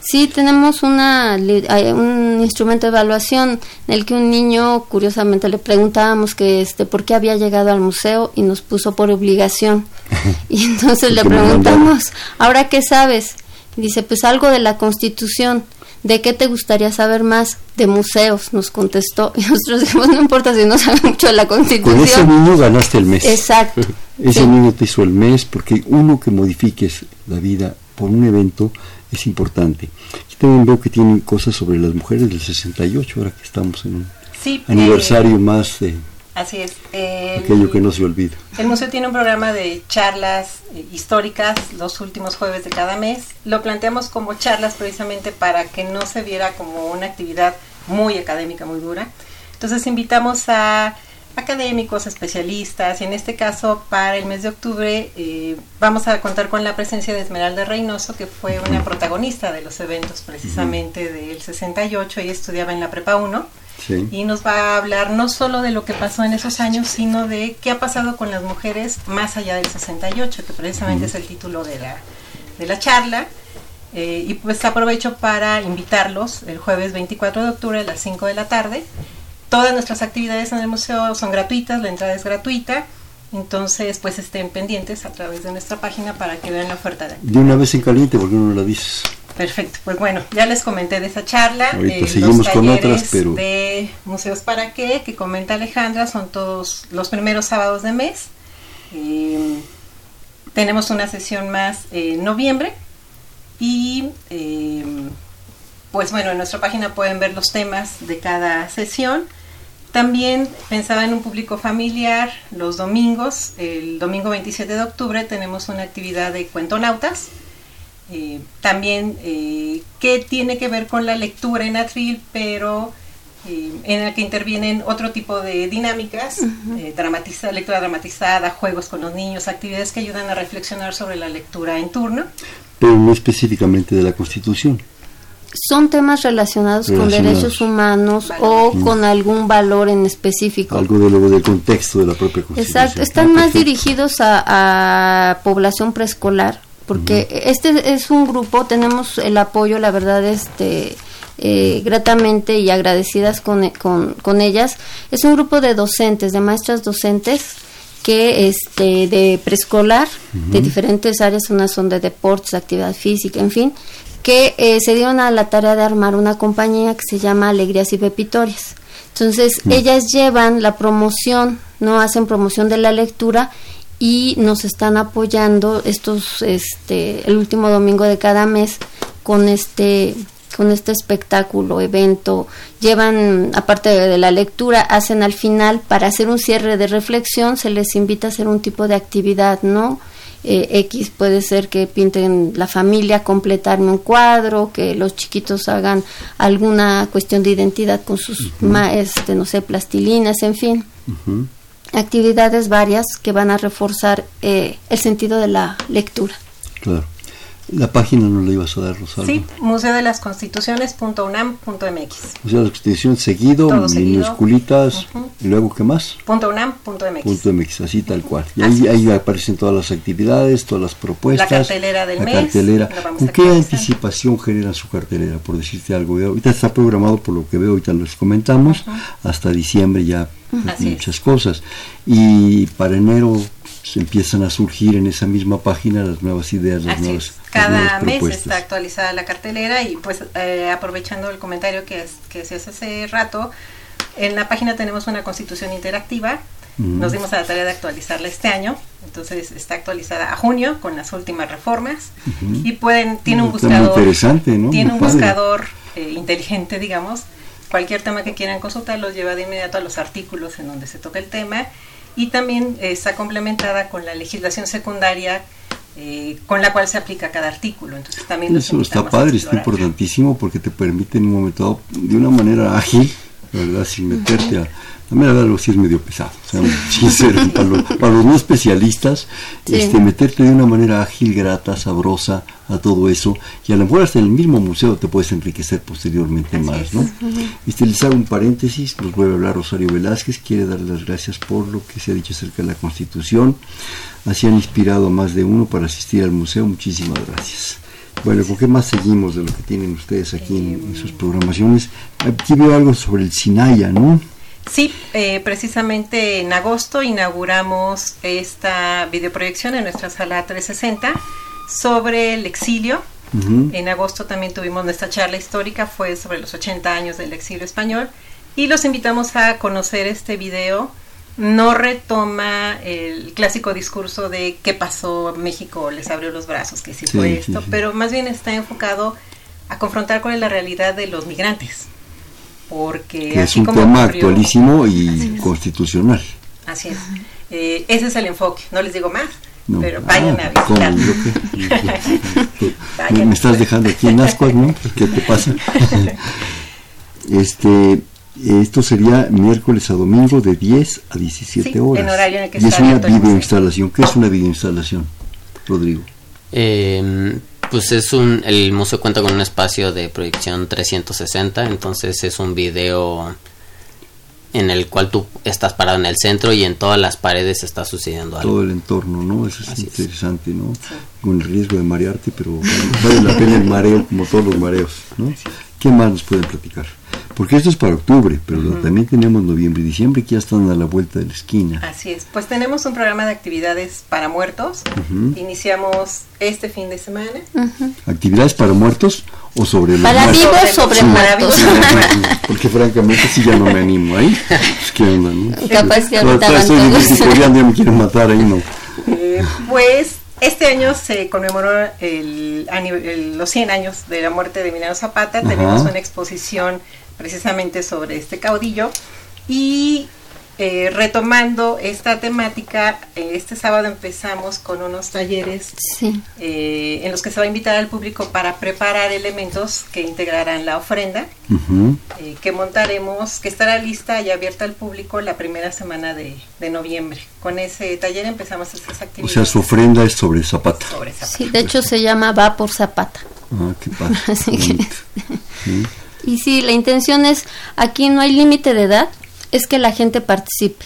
Sí, tenemos una, un instrumento de evaluación en el que un niño, curiosamente, le preguntábamos que este, por qué había llegado al museo y nos puso por obligación. [laughs] y entonces le preguntamos, ¿ahora qué sabes? Y dice, pues algo de la Constitución. ¿De qué te gustaría saber más? De museos, nos contestó. [laughs] Y nosotros dijimos, no importa si no sabe mucho de la Constitución. Con ese niño ganaste el mes. Exacto. [laughs] ese niño te hizo el mes, porque uno que modifiques la vida por un evento es importante. También veo que tienen cosas sobre las mujeres del 68, ahora que estamos en un aniversario eh, más de... Así es. aquello que no se olvida. El museo tiene un programa de charlas eh, históricas los últimos jueves de cada mes. Lo planteamos como charlas precisamente para que no se viera como una actividad muy académica, muy dura. Entonces invitamos a académicos, especialistas, y en este caso para el mes de octubre eh, vamos a contar con la presencia de Esmeralda Reynoso, que fue una protagonista de los eventos precisamente del 68, y estudiaba en la Prepa 1 y nos va a hablar no solo de lo que pasó en esos años, sino de qué ha pasado con las mujeres más allá del 68, que precisamente es el título de la, de la charla. Eh, y pues aprovecho para invitarlos el jueves 24 de octubre a las 5 de la tarde. Todas nuestras actividades en el museo son gratuitas, la entrada es gratuita. Entonces, pues estén pendientes a través de nuestra página para que vean la oferta de De una vez en caliente, porque no la dices? Perfecto, pues bueno, ya les comenté de esa charla. Ahorita seguimos con otras, pero... De Museos para qué, que comenta Alejandra, son todos los primeros sábados de mes. Eh, tenemos una sesión más en noviembre y eh, pues bueno, en nuestra página pueden ver los temas de cada sesión. También pensaba en un público familiar los domingos. El domingo 27 de octubre tenemos una actividad de cuentonautas. Eh, también eh, que tiene que ver con la lectura en atril, pero eh, en el que intervienen otro tipo de dinámicas, lectura dramatizada, juegos con los niños, actividades que ayudan a reflexionar sobre la lectura en turno. Pero no específicamente de la Constitución son temas relacionados, con derechos humanos o con algún valor en específico. Algo de luego del contexto de la propia Constitución. Exacto, están más dirigidos a, población preescolar, porque este es un grupo, tenemos el apoyo, la verdad, este eh, gratamente y agradecidas con, con, con ellas. Es un grupo de docentes, de maestras docentes que este de preescolar de diferentes áreas unas son de deportes actividad física en fin que eh, se dieron a la tarea de armar una compañía que se llama Alegrías y Pepitorias. Entonces, ellas llevan la promoción, no hacen promoción de la lectura y nos están apoyando estos este el último domingo de cada mes con este con este espectáculo, evento, llevan, aparte de la lectura, hacen al final, para hacer un cierre de reflexión, se les invita a hacer un tipo de actividad, ¿no? Eh, X puede ser que pinten la familia, completarme un cuadro, que los chiquitos hagan alguna cuestión de identidad con sus, este, no sé, plastilinas, en fin. Actividades varias que van a reforzar eh, el sentido de la lectura. Claro. La página no la ibas a dar, Rosalba. Sí, museo de las constituciones.unam.mx. Museo de las Constituciones seguido, minusculitas, y luego ¿qué más? .unam.mx. .mx, así tal cual. Y ahí, ahí, aparecen todas las actividades, todas las propuestas. La cartelera del la mes. Cartelera. ¿Con qué anticipación generan su cartelera, por decirte algo? Ahorita está programado, por lo que veo, ahorita les comentamos, hasta diciembre ya muchas cosas. Y para enero se empiezan a surgir en esa misma página las nuevas ideas, las nuevas Cada mes está actualizada la cartelera y pues eh, aprovechando el comentario que, que se hace hace rato, en la página tenemos una constitución interactiva, nos dimos a la tarea de actualizarla este año, entonces está actualizada a junio con las últimas reformas. Y pueden, tiene un buscador, interesante, ¿no? tiene un buscador eh, inteligente, digamos, cualquier tema que quieran consultar los lleva de inmediato a los artículos en donde se toca el tema y también está complementada con la legislación secundaria eh, con la cual se aplica cada artículo. Entonces también eso está padre, está importantísimo porque te permite en un momento de una manera ágil, ¿verdad? Sin meterte a a mí la verdad sí es medio pesado, [laughs] sincero, para, los, no especialistas, este, meterte de una manera ágil, grata, sabrosa a todo eso, y a lo mejor hasta en el mismo museo te puedes enriquecer posteriormente más, ¿no? Este, les hago un paréntesis, nos vuelve a hablar Rosario Velázquez, quiere dar las gracias por lo que se ha dicho acerca de la Constitución, así han inspirado a más de uno para asistir al museo, muchísimas gracias. Bueno, ¿con qué más seguimos de lo que tienen ustedes aquí en, en sus programaciones? Aquí veo algo sobre el Sinaya, ¿no? Sí, eh, precisamente en agosto inauguramos esta videoproyección en nuestra sala 360 sobre el exilio. En agosto también tuvimos nuestra charla histórica, fue sobre los 80 años del exilio español. Y los invitamos a conocer este video. No retoma el clásico discurso de qué pasó, México les abrió los brazos, que sí, fue esto, pero más bien está enfocado a confrontar con la realidad de los migrantes porque es un tema actualísimo y constitucional. Así es. Eh, ese es el enfoque, no les digo más, pero vayan a visitar. [laughs] me estás dejando aquí en Ascuas, ¿no? ¿Qué te pasa? [laughs] este, esto sería miércoles a domingo de 10 a 17 horas. En horario en el que y es una videoinstalación. ¿Qué es una videoinstalación, Rodrigo? Eh, pues es un, el museo cuenta con un espacio de proyección 360, entonces es un video en el cual tú estás parado en el centro y en todas las paredes está sucediendo algo. Todo el entorno, ¿no? Eso es interesante, ¿no? Con el riesgo de marearte, pero vale la pena el mareo como todos los mareos, ¿no? ¿Qué más nos pueden platicar? Porque esto es para octubre, pero también tenemos noviembre y diciembre que ya están a la vuelta de la esquina. Así es. Pues tenemos un programa de actividades para muertos. Iniciamos este fin de semana. ¿Actividades para muertos o sobre los Para muertos? vivos, sobre muertos. Porque francamente si ya no me animo ahí. Pues, ¿qué onda, no? Capaz que ahorita van todos. ya me quieren matar ahí, no. Eh, pues este año se conmemoró el, el- los 100 años de la muerte de Emiliano Zapata. Ajá. Tenemos una exposición precisamente sobre este caudillo. Y eh, retomando esta temática, eh, este sábado empezamos con unos talleres Sí. eh, en los que se va a invitar al público para preparar elementos que integrarán la ofrenda, eh, que montaremos, que estará lista y abierta al público la primera semana de, de noviembre. Con ese taller empezamos esas O actividades. sea, su ofrenda es sobre Zapata. sobre esa Sí, de hecho se llama Va por Zapata. Ah, qué padre. [laughs] Así que-. [laughs] Sí. Y sí, la intención es, aquí no hay límite de edad, es que la gente participe.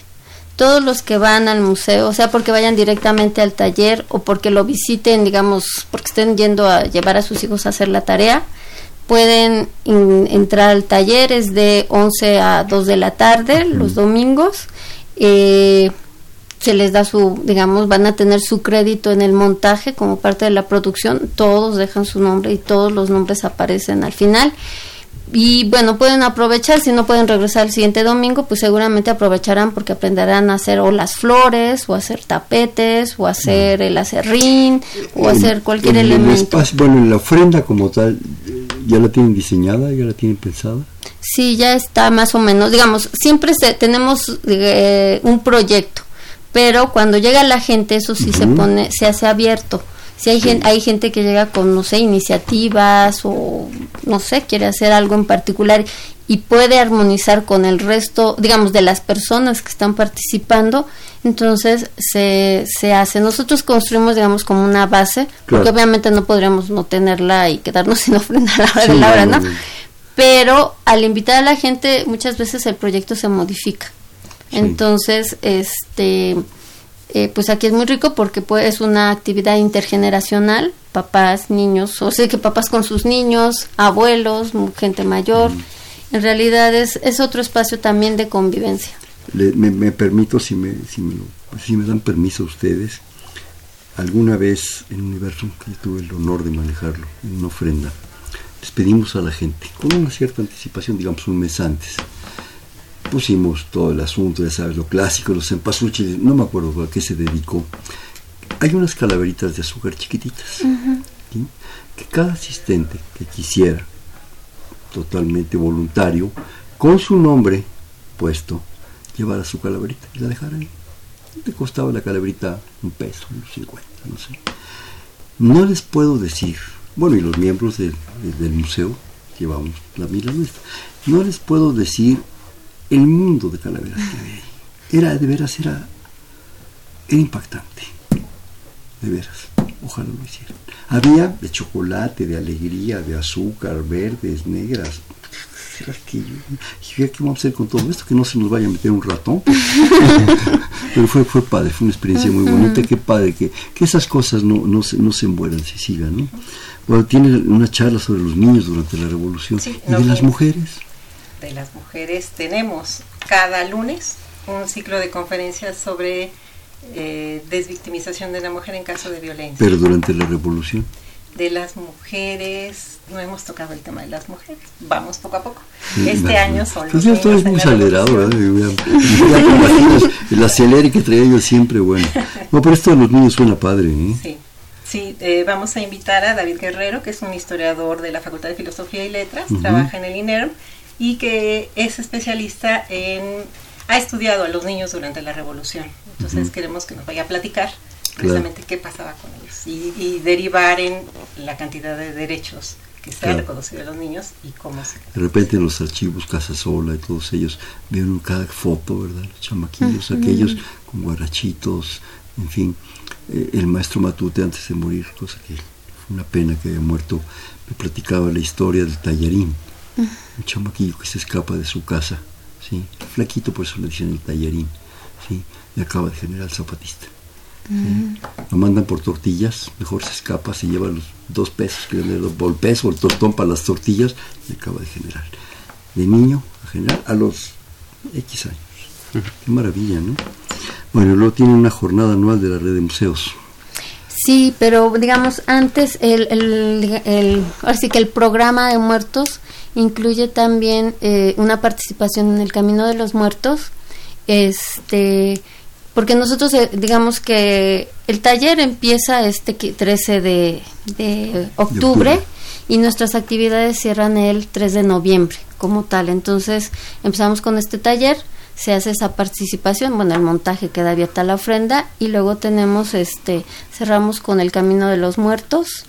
Todos los que van al museo, o sea, porque vayan directamente al taller o porque lo visiten, digamos, porque estén yendo a llevar a sus hijos a hacer la tarea, pueden in- entrar al taller, es de 11 a 2 de la tarde, los domingos. Eh, se les da su, digamos, van a tener su crédito en el montaje como parte de la producción, todos dejan su nombre y todos los nombres aparecen al final. Y bueno, pueden aprovechar, si no pueden regresar el siguiente domingo, pues seguramente aprovecharán porque aprenderán a hacer o las flores, o hacer tapetes, o hacer el acerrín, o hacer cualquier En el elemento. espacio- bueno, en la ofrenda como tal, ¿ya la tienen diseñada? ¿Ya la tienen pensada? Sí, ya está más o menos. Digamos, siempre se- tenemos eh, un proyecto, pero cuando llega la gente, eso sí se pone, se hace abierto. Si hay, gen- hay gente que llega con, no sé, iniciativas o, no sé, quiere hacer algo en particular y puede armonizar con el resto, digamos, de las personas que están participando, entonces se, se hace. Nosotros construimos, digamos, como una base, porque Claro. obviamente no podríamos no tenerla y quedarnos [laughs] sin ofrenda a la hora Sí, de la hora, no, pero al invitar a la gente muchas veces el proyecto se modifica Sí. entonces este eh, pues aquí es muy rico porque pues, es una actividad intergeneracional papás niños o sea que papás con sus niños abuelos gente mayor. En realidad es, es otro espacio también de convivencia. Le- me, me permito, si me, si, me, lo- si me dan permiso ustedes, alguna vez en Universum, que tuve el honor de manejarlo, en una ofrenda, les pedimos a la gente, con una cierta anticipación, digamos un mes antes, pusimos todo el asunto, ya sabes, lo clásico, los empasuches, no me acuerdo a qué se dedicó. Hay unas calaveritas de azúcar chiquititas, ¿sí? que cada asistente que quisiera, totalmente voluntario, con su nombre puesto, llevara su calaverita y la dejara ahí. Le costaba la calaverita un peso, unos 50, no sé. No les puedo decir, bueno, y los miembros del, del- museo llevamos la mira nuestra, no les puedo decir el mundo de calaveras que había ahí. Era, de veras, era, era impactante. De veras, ojalá lo hicieran. Había de chocolate, de alegría, de azúcar, verdes, negras. ¿Será que yo, qué vamos a hacer con todo esto? Que no se nos vaya a meter un ratón. [laughs] Pero fue, fue padre, fue una experiencia muy bonita. Qué padre que, que esas cosas no, no, se, no se mueran, se sigan. ¿no? Bueno, tiene una charla sobre los niños durante la revolución. Sí, y no, de las mujeres. De las mujeres tenemos cada lunes un ciclo de conferencias sobre eh, desvictimización de la mujer en caso de violencia. Pero durante la revolución. de las mujeres, no hemos tocado el tema de las mujeres, vamos poco a poco. Sí, Este año son los Pues ya estoy niños en muy acelerado, ¿verdad? el acelere que traía yo siempre, bueno. No, pero esto de los niños suena padre, ¿eh? Sí, sí eh, vamos a invitar a David Guerrero, que es un historiador de la Facultad de Filosofía y Letras, trabaja en el INERM y que es especialista en, ha estudiado a los niños durante la revolución. Entonces Ujú. queremos que nos vaya a platicar Claro. precisamente qué pasaba con ellos y, y derivar en la cantidad de derechos que se Claro. han reconocido a los niños y cómo se... De repente en los archivos Casasola y todos ellos vieron cada foto, ¿verdad? Los chamaquillos, aquellos con guarachitos, en fin. Eh, el maestro Matute antes de morir, cosa que fue una pena que haya muerto, me platicaba la historia del tallarín, un chamaquillo que se escapa de su casa, ¿sí? Flaquito, por eso le dicen el tallarín, ¿sí? Y acaba de general zapatista. ¿sí? Lo mandan por tortillas, mejor se escapa, se lleva los dos pesos, que le el peso o el tostón para las tortillas, y acaba de general. de niño a general a los X años. Qué maravilla, ¿no? Bueno, luego tiene una jornada anual de la red de museos. Sí, pero digamos, antes el, el, el, así que el programa de muertos incluye también eh, una participación en el Camino de los Muertos, este, porque nosotros eh, digamos que el taller empieza este 13 de, de octubre y nuestras actividades cierran el 3 de noviembre como tal. Entonces empezamos con este taller se hace esa participación, bueno, el montaje queda abierta la ofrenda y luego tenemos este cerramos con el camino de los muertos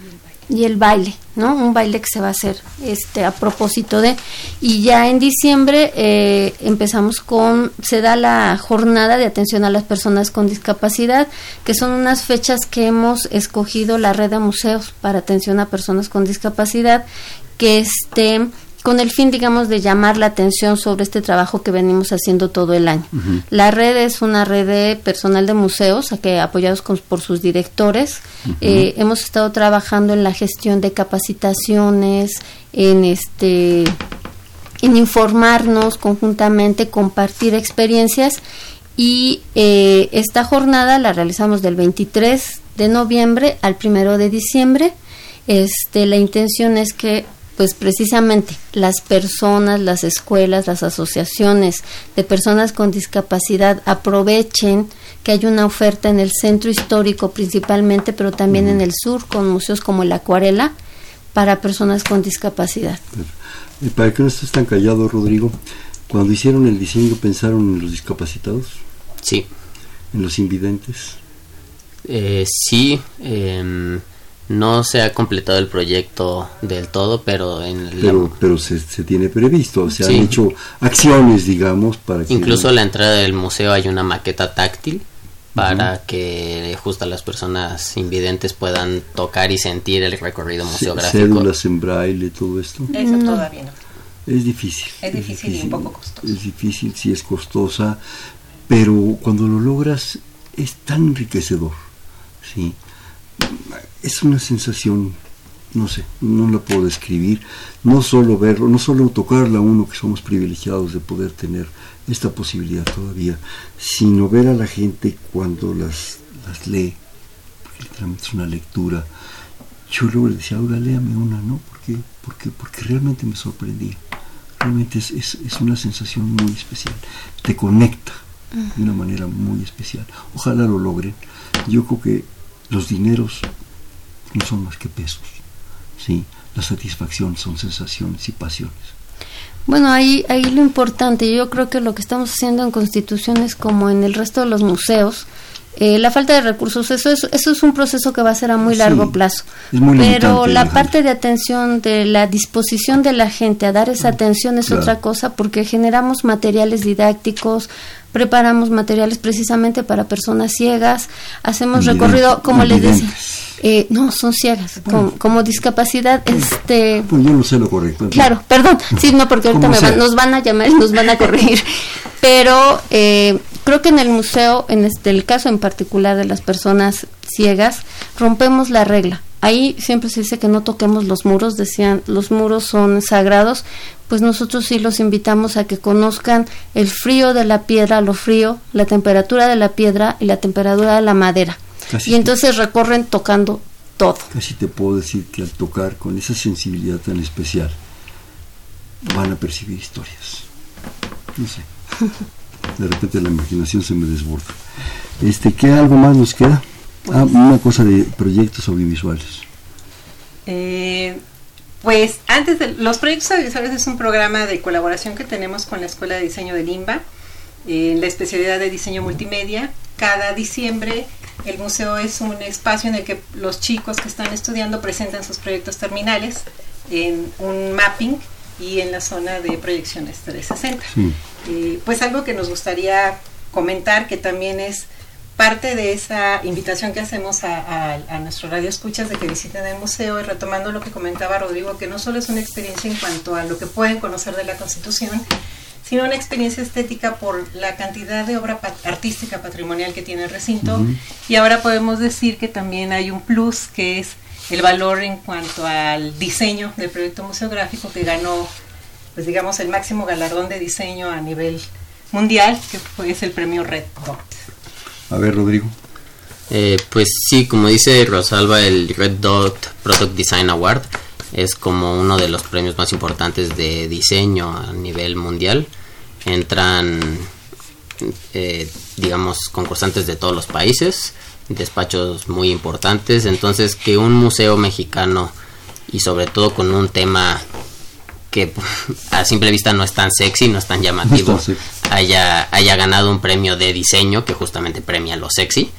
y el baile, ¿no? Un baile que se va a hacer este a propósito de y ya en diciembre eh, empezamos con se da la jornada de atención a las personas con discapacidad, que son unas fechas que hemos escogido la red de museos para atención a personas con discapacidad que este con el fin, digamos, de llamar la atención sobre este trabajo que venimos haciendo todo el año. La red es una red de personal de museos, que apoyados por sus directores. Eh, hemos estado trabajando en la gestión de capacitaciones, en este en informarnos conjuntamente, compartir experiencias y eh, esta jornada la realizamos del 23 de noviembre al 1 de diciembre. Este, la intención es que pues precisamente las personas, las escuelas, las asociaciones de personas con discapacidad aprovechen que hay una oferta en el centro histórico principalmente, pero también en el sur con museos como el Acuarela para personas con discapacidad. ¿Y para que no estés tan callado, Rodrigo? Cuando hicieron el diseño, ¿pensaron en los discapacitados? Sí. ¿En los invidentes? Eh, sí. Eh, no se ha completado el proyecto del todo, pero en pero, pero se, tiene previsto, se han hecho acciones, digamos, para que incluso a la entrada del museo hay una maqueta táctil para que justo las personas invidentes puedan tocar y sentir el recorrido museográfico. Células en braille, todo esto. Eso todavía no. Es difícil. Es difícil, y un poco costoso. Es difícil, sí es costosa, pero cuando lo logras es tan enriquecedor, sí es una sensación, no sé, no la puedo describir, no solo verlo, no solo tocarla uno que somos privilegiados de poder tener esta posibilidad todavía, sino ver a la gente cuando las, las lee, porque literalmente es una lectura. Yo luego le decía, ahora léame una, ¿no? Porque, porque, porque realmente me sorprendía. Realmente es, es, es una sensación muy especial. Te conecta de una manera muy especial. Ojalá lo logren. Yo creo que los dineros no son más que pesos. ¿sí? La satisfacción son sensaciones y pasiones. Bueno, ahí, ahí lo importante, yo creo que lo que estamos haciendo en constituciones como en el resto de los museos, eh, la falta de recursos, eso es, eso es un proceso que va a ser a muy largo plazo. Pero la parte de atención, de la disposición de la gente a dar esa atención es otra cosa porque generamos materiales didácticos, preparamos materiales precisamente para personas ciegas, hacemos recorrido, como les decía. Eh, no, son ciegas, como discapacidad, este... Pues yo no sé lo correcto. Claro, perdón, sí, no, porque ahorita nos van a llamar y nos van a corregir. Pero eh, creo que en el museo, en este, el caso en particular de las personas ciegas, rompemos la regla. Ahí siempre se dice que no toquemos los muros, decían, los muros son sagrados, pues nosotros sí los invitamos a que conozcan el frío de la piedra, lo frío, la temperatura de la piedra y la temperatura de la madera y entonces recorren tocando todo. Casi te puedo decir que al tocar con esa sensibilidad tan especial van a percibir historias. No sé. [laughs] De repente la imaginación se me desborda. Este, ¿Qué algo más nos queda? Ah, una cosa de proyectos audiovisuales. Eh, pues antes de los proyectos audiovisuales es un programa de colaboración que tenemos con la Escuela de Diseño de Limba en la especialidad de diseño multimedia. Cada diciembre el museo es un espacio en el que los chicos que están estudiando presentan sus proyectos terminales en un mapping y en la zona de proyecciones 360. Eh, pues algo que nos gustaría comentar, que también es parte de esa invitación que hacemos a, a, nuestro radio escuchas de que visiten el museo y retomando lo que comentaba Rodrigo, que no solo es una experiencia en cuanto a lo que pueden conocer de la Constitución, sino una experiencia estética por la cantidad de obra artística patrimonial que tiene el recinto. Y ahora podemos decir que también hay un plus que es el valor en cuanto al diseño del proyecto museográfico que ganó pues digamos, el máximo galardón de diseño a nivel mundial, que fue, es el premio Red Dot. A ver, Rodrigo. Eh, pues sí, como dice Rosalba, el Red Dot Product Design Award es como uno de los premios más importantes de diseño a nivel mundial. Entran, eh, digamos, concursantes de todos los países, despachos muy importantes. Entonces, que un museo mexicano y sobre todo con un tema que [laughs] a simple vista no es tan sexy, no es tan [laughs] llamativo, haya, haya ganado un premio de diseño que justamente premia lo sexy,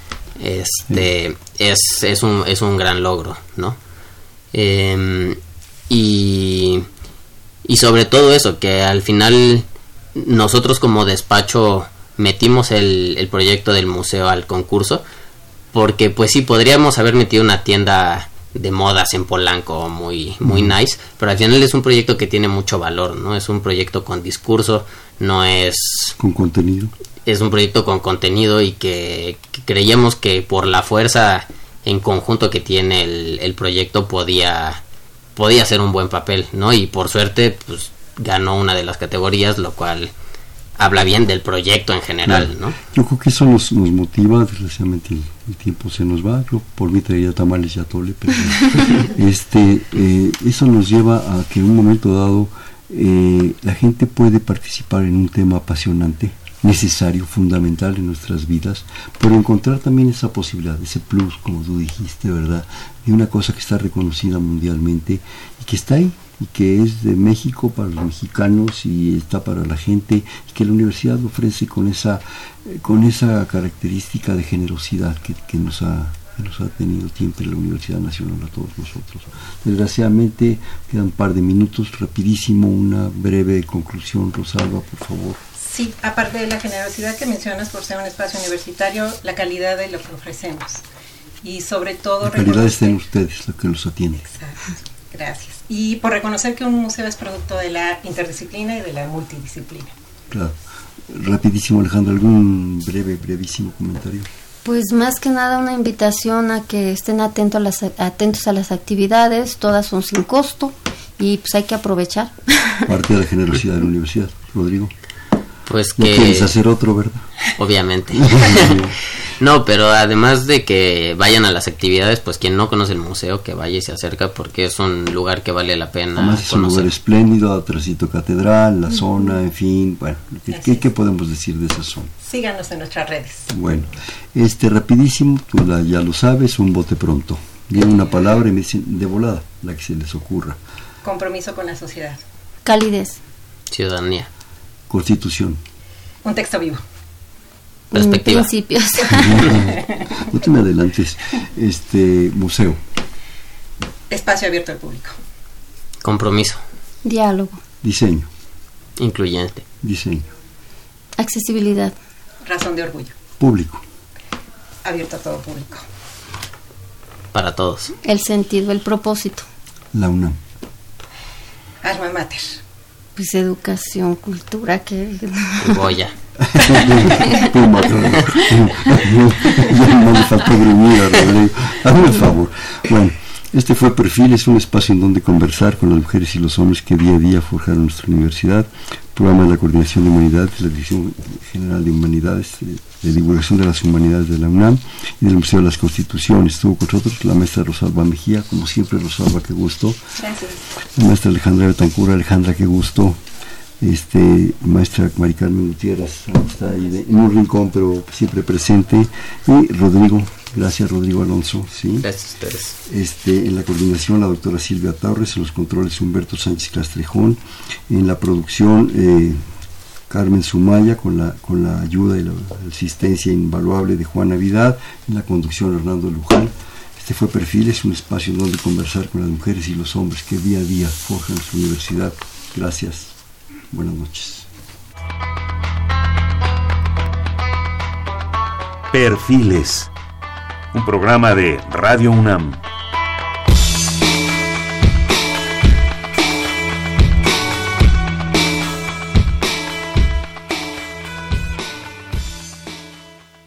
este, es, es, un, es un gran logro, ¿no? Em, y, y sobre todo eso, que al final nosotros como despacho metimos el, el proyecto del museo al concurso, porque pues sí, podríamos haber metido una tienda de modas en Polanco muy muy nice, pero al final es un proyecto que tiene mucho valor, ¿no? Es un proyecto con discurso, no es con contenido. Es un proyecto con contenido y que, creíamos que por la fuerza en conjunto que tiene el, el proyecto podía podía hacer un buen papel, ¿no? Y por suerte pues ganó una de las categorías, lo cual habla bien del proyecto en general, ¿no? Yo creo que eso nos, nos motiva, desgraciadamente el, tiempo se nos va, yo por mí traería tamales y atole, pero [laughs] este, eh, eso nos lleva a que en un momento dado eh, la gente puede participar en un tema apasionante, necesario, fundamental en nuestras vidas, pero encontrar también esa posibilidad, ese plus, como tú dijiste, ¿verdad? De una cosa que está reconocida mundialmente y que está ahí, y que es de México para los mexicanos y está para la gente y que la universidad ofrece con esa con esa característica de generosidad que, que nos ha nos ha tenido siempre la Universidad Nacional a todos nosotros. Desgraciadamente quedan un par de minutos, rapidísimo, una breve conclusión, Rosalba, por favor. Sí, aparte de la generosidad que mencionas por ser un espacio universitario, la calidad de lo que ofrecemos. Y sobre todo... La calidad está en ustedes, lo que los atiende. Exacto. Gracias. Y por reconocer que un museo es producto de la interdisciplina y de la multidisciplina. Claro. Rapidísimo, Alejandro, ¿algún breve, brevísimo comentario? Pues más que nada una invitación a que estén atentos a las, atentos a las actividades, todas son sin costo y pues hay que aprovechar. [laughs] Parte de la generosidad de la universidad, Rodrigo. Pues que... No quieres hacer otro, ¿verdad? Obviamente. [laughs] no, pero además de que vayan a las actividades, pues quien no conoce el museo, que vaya y se acerca porque es un lugar que vale la pena Además es un lugar espléndido, atrásito catedral, la zona, en fin, bueno, ¿qué, ¿qué, podemos decir de esa zona? Síganos en nuestras redes. Bueno, este rapidísimo, tú la, ya lo sabes, un bote pronto. Viene una palabra y me dicen de volada, la que se les ocurra. Compromiso con la sociedad. Calidez. Ciudadanía. Constitución. Un texto vivo. Perspectiva. Principios. [laughs] no te me adelantes. Este, museo. Espacio abierto al público. Compromiso. Diálogo. Diseño. Incluyente. Diseño. Accesibilidad. Razón de orgullo. Público. Abierto a todo público. Para todos. El sentido, el propósito. La UNAM. Alma mater. Pues educación, cultura, que... Goya. [laughs] Puma, no le faltó gruñir a Rodrigo. Hazme el favor. Bueno, este fue Perfil, es un espacio en donde conversar con las mujeres y los hombres que día a día forjaron nuestra universidad. Programa de la Coordinación de Humanidades, la Dirección General de Humanidades, de Divulgación de las Humanidades de la UNAM y del Museo de las Constituciones. Estuvo con nosotros la maestra Rosalba Mejía, como siempre, Rosalba, qué gusto. Gracias. La maestra Alejandra Betancura, Alejandra, qué gusto este maestra Mari Carmen Gutiérrez está ahí de, en un rincón pero siempre presente y Rodrigo gracias Rodrigo Alonso sí gracias a ustedes este en la coordinación la doctora Silvia Torres en los controles Humberto Sánchez Castrejón en la producción eh, Carmen Sumaya con la con la ayuda y la asistencia invaluable de Juan Navidad en la conducción Hernando Luján este fue Perfiles, un espacio en donde conversar con las mujeres y los hombres que día a día forjan su universidad. Gracias. Buenas noches. Perfiles, un programa de Radio UNAM.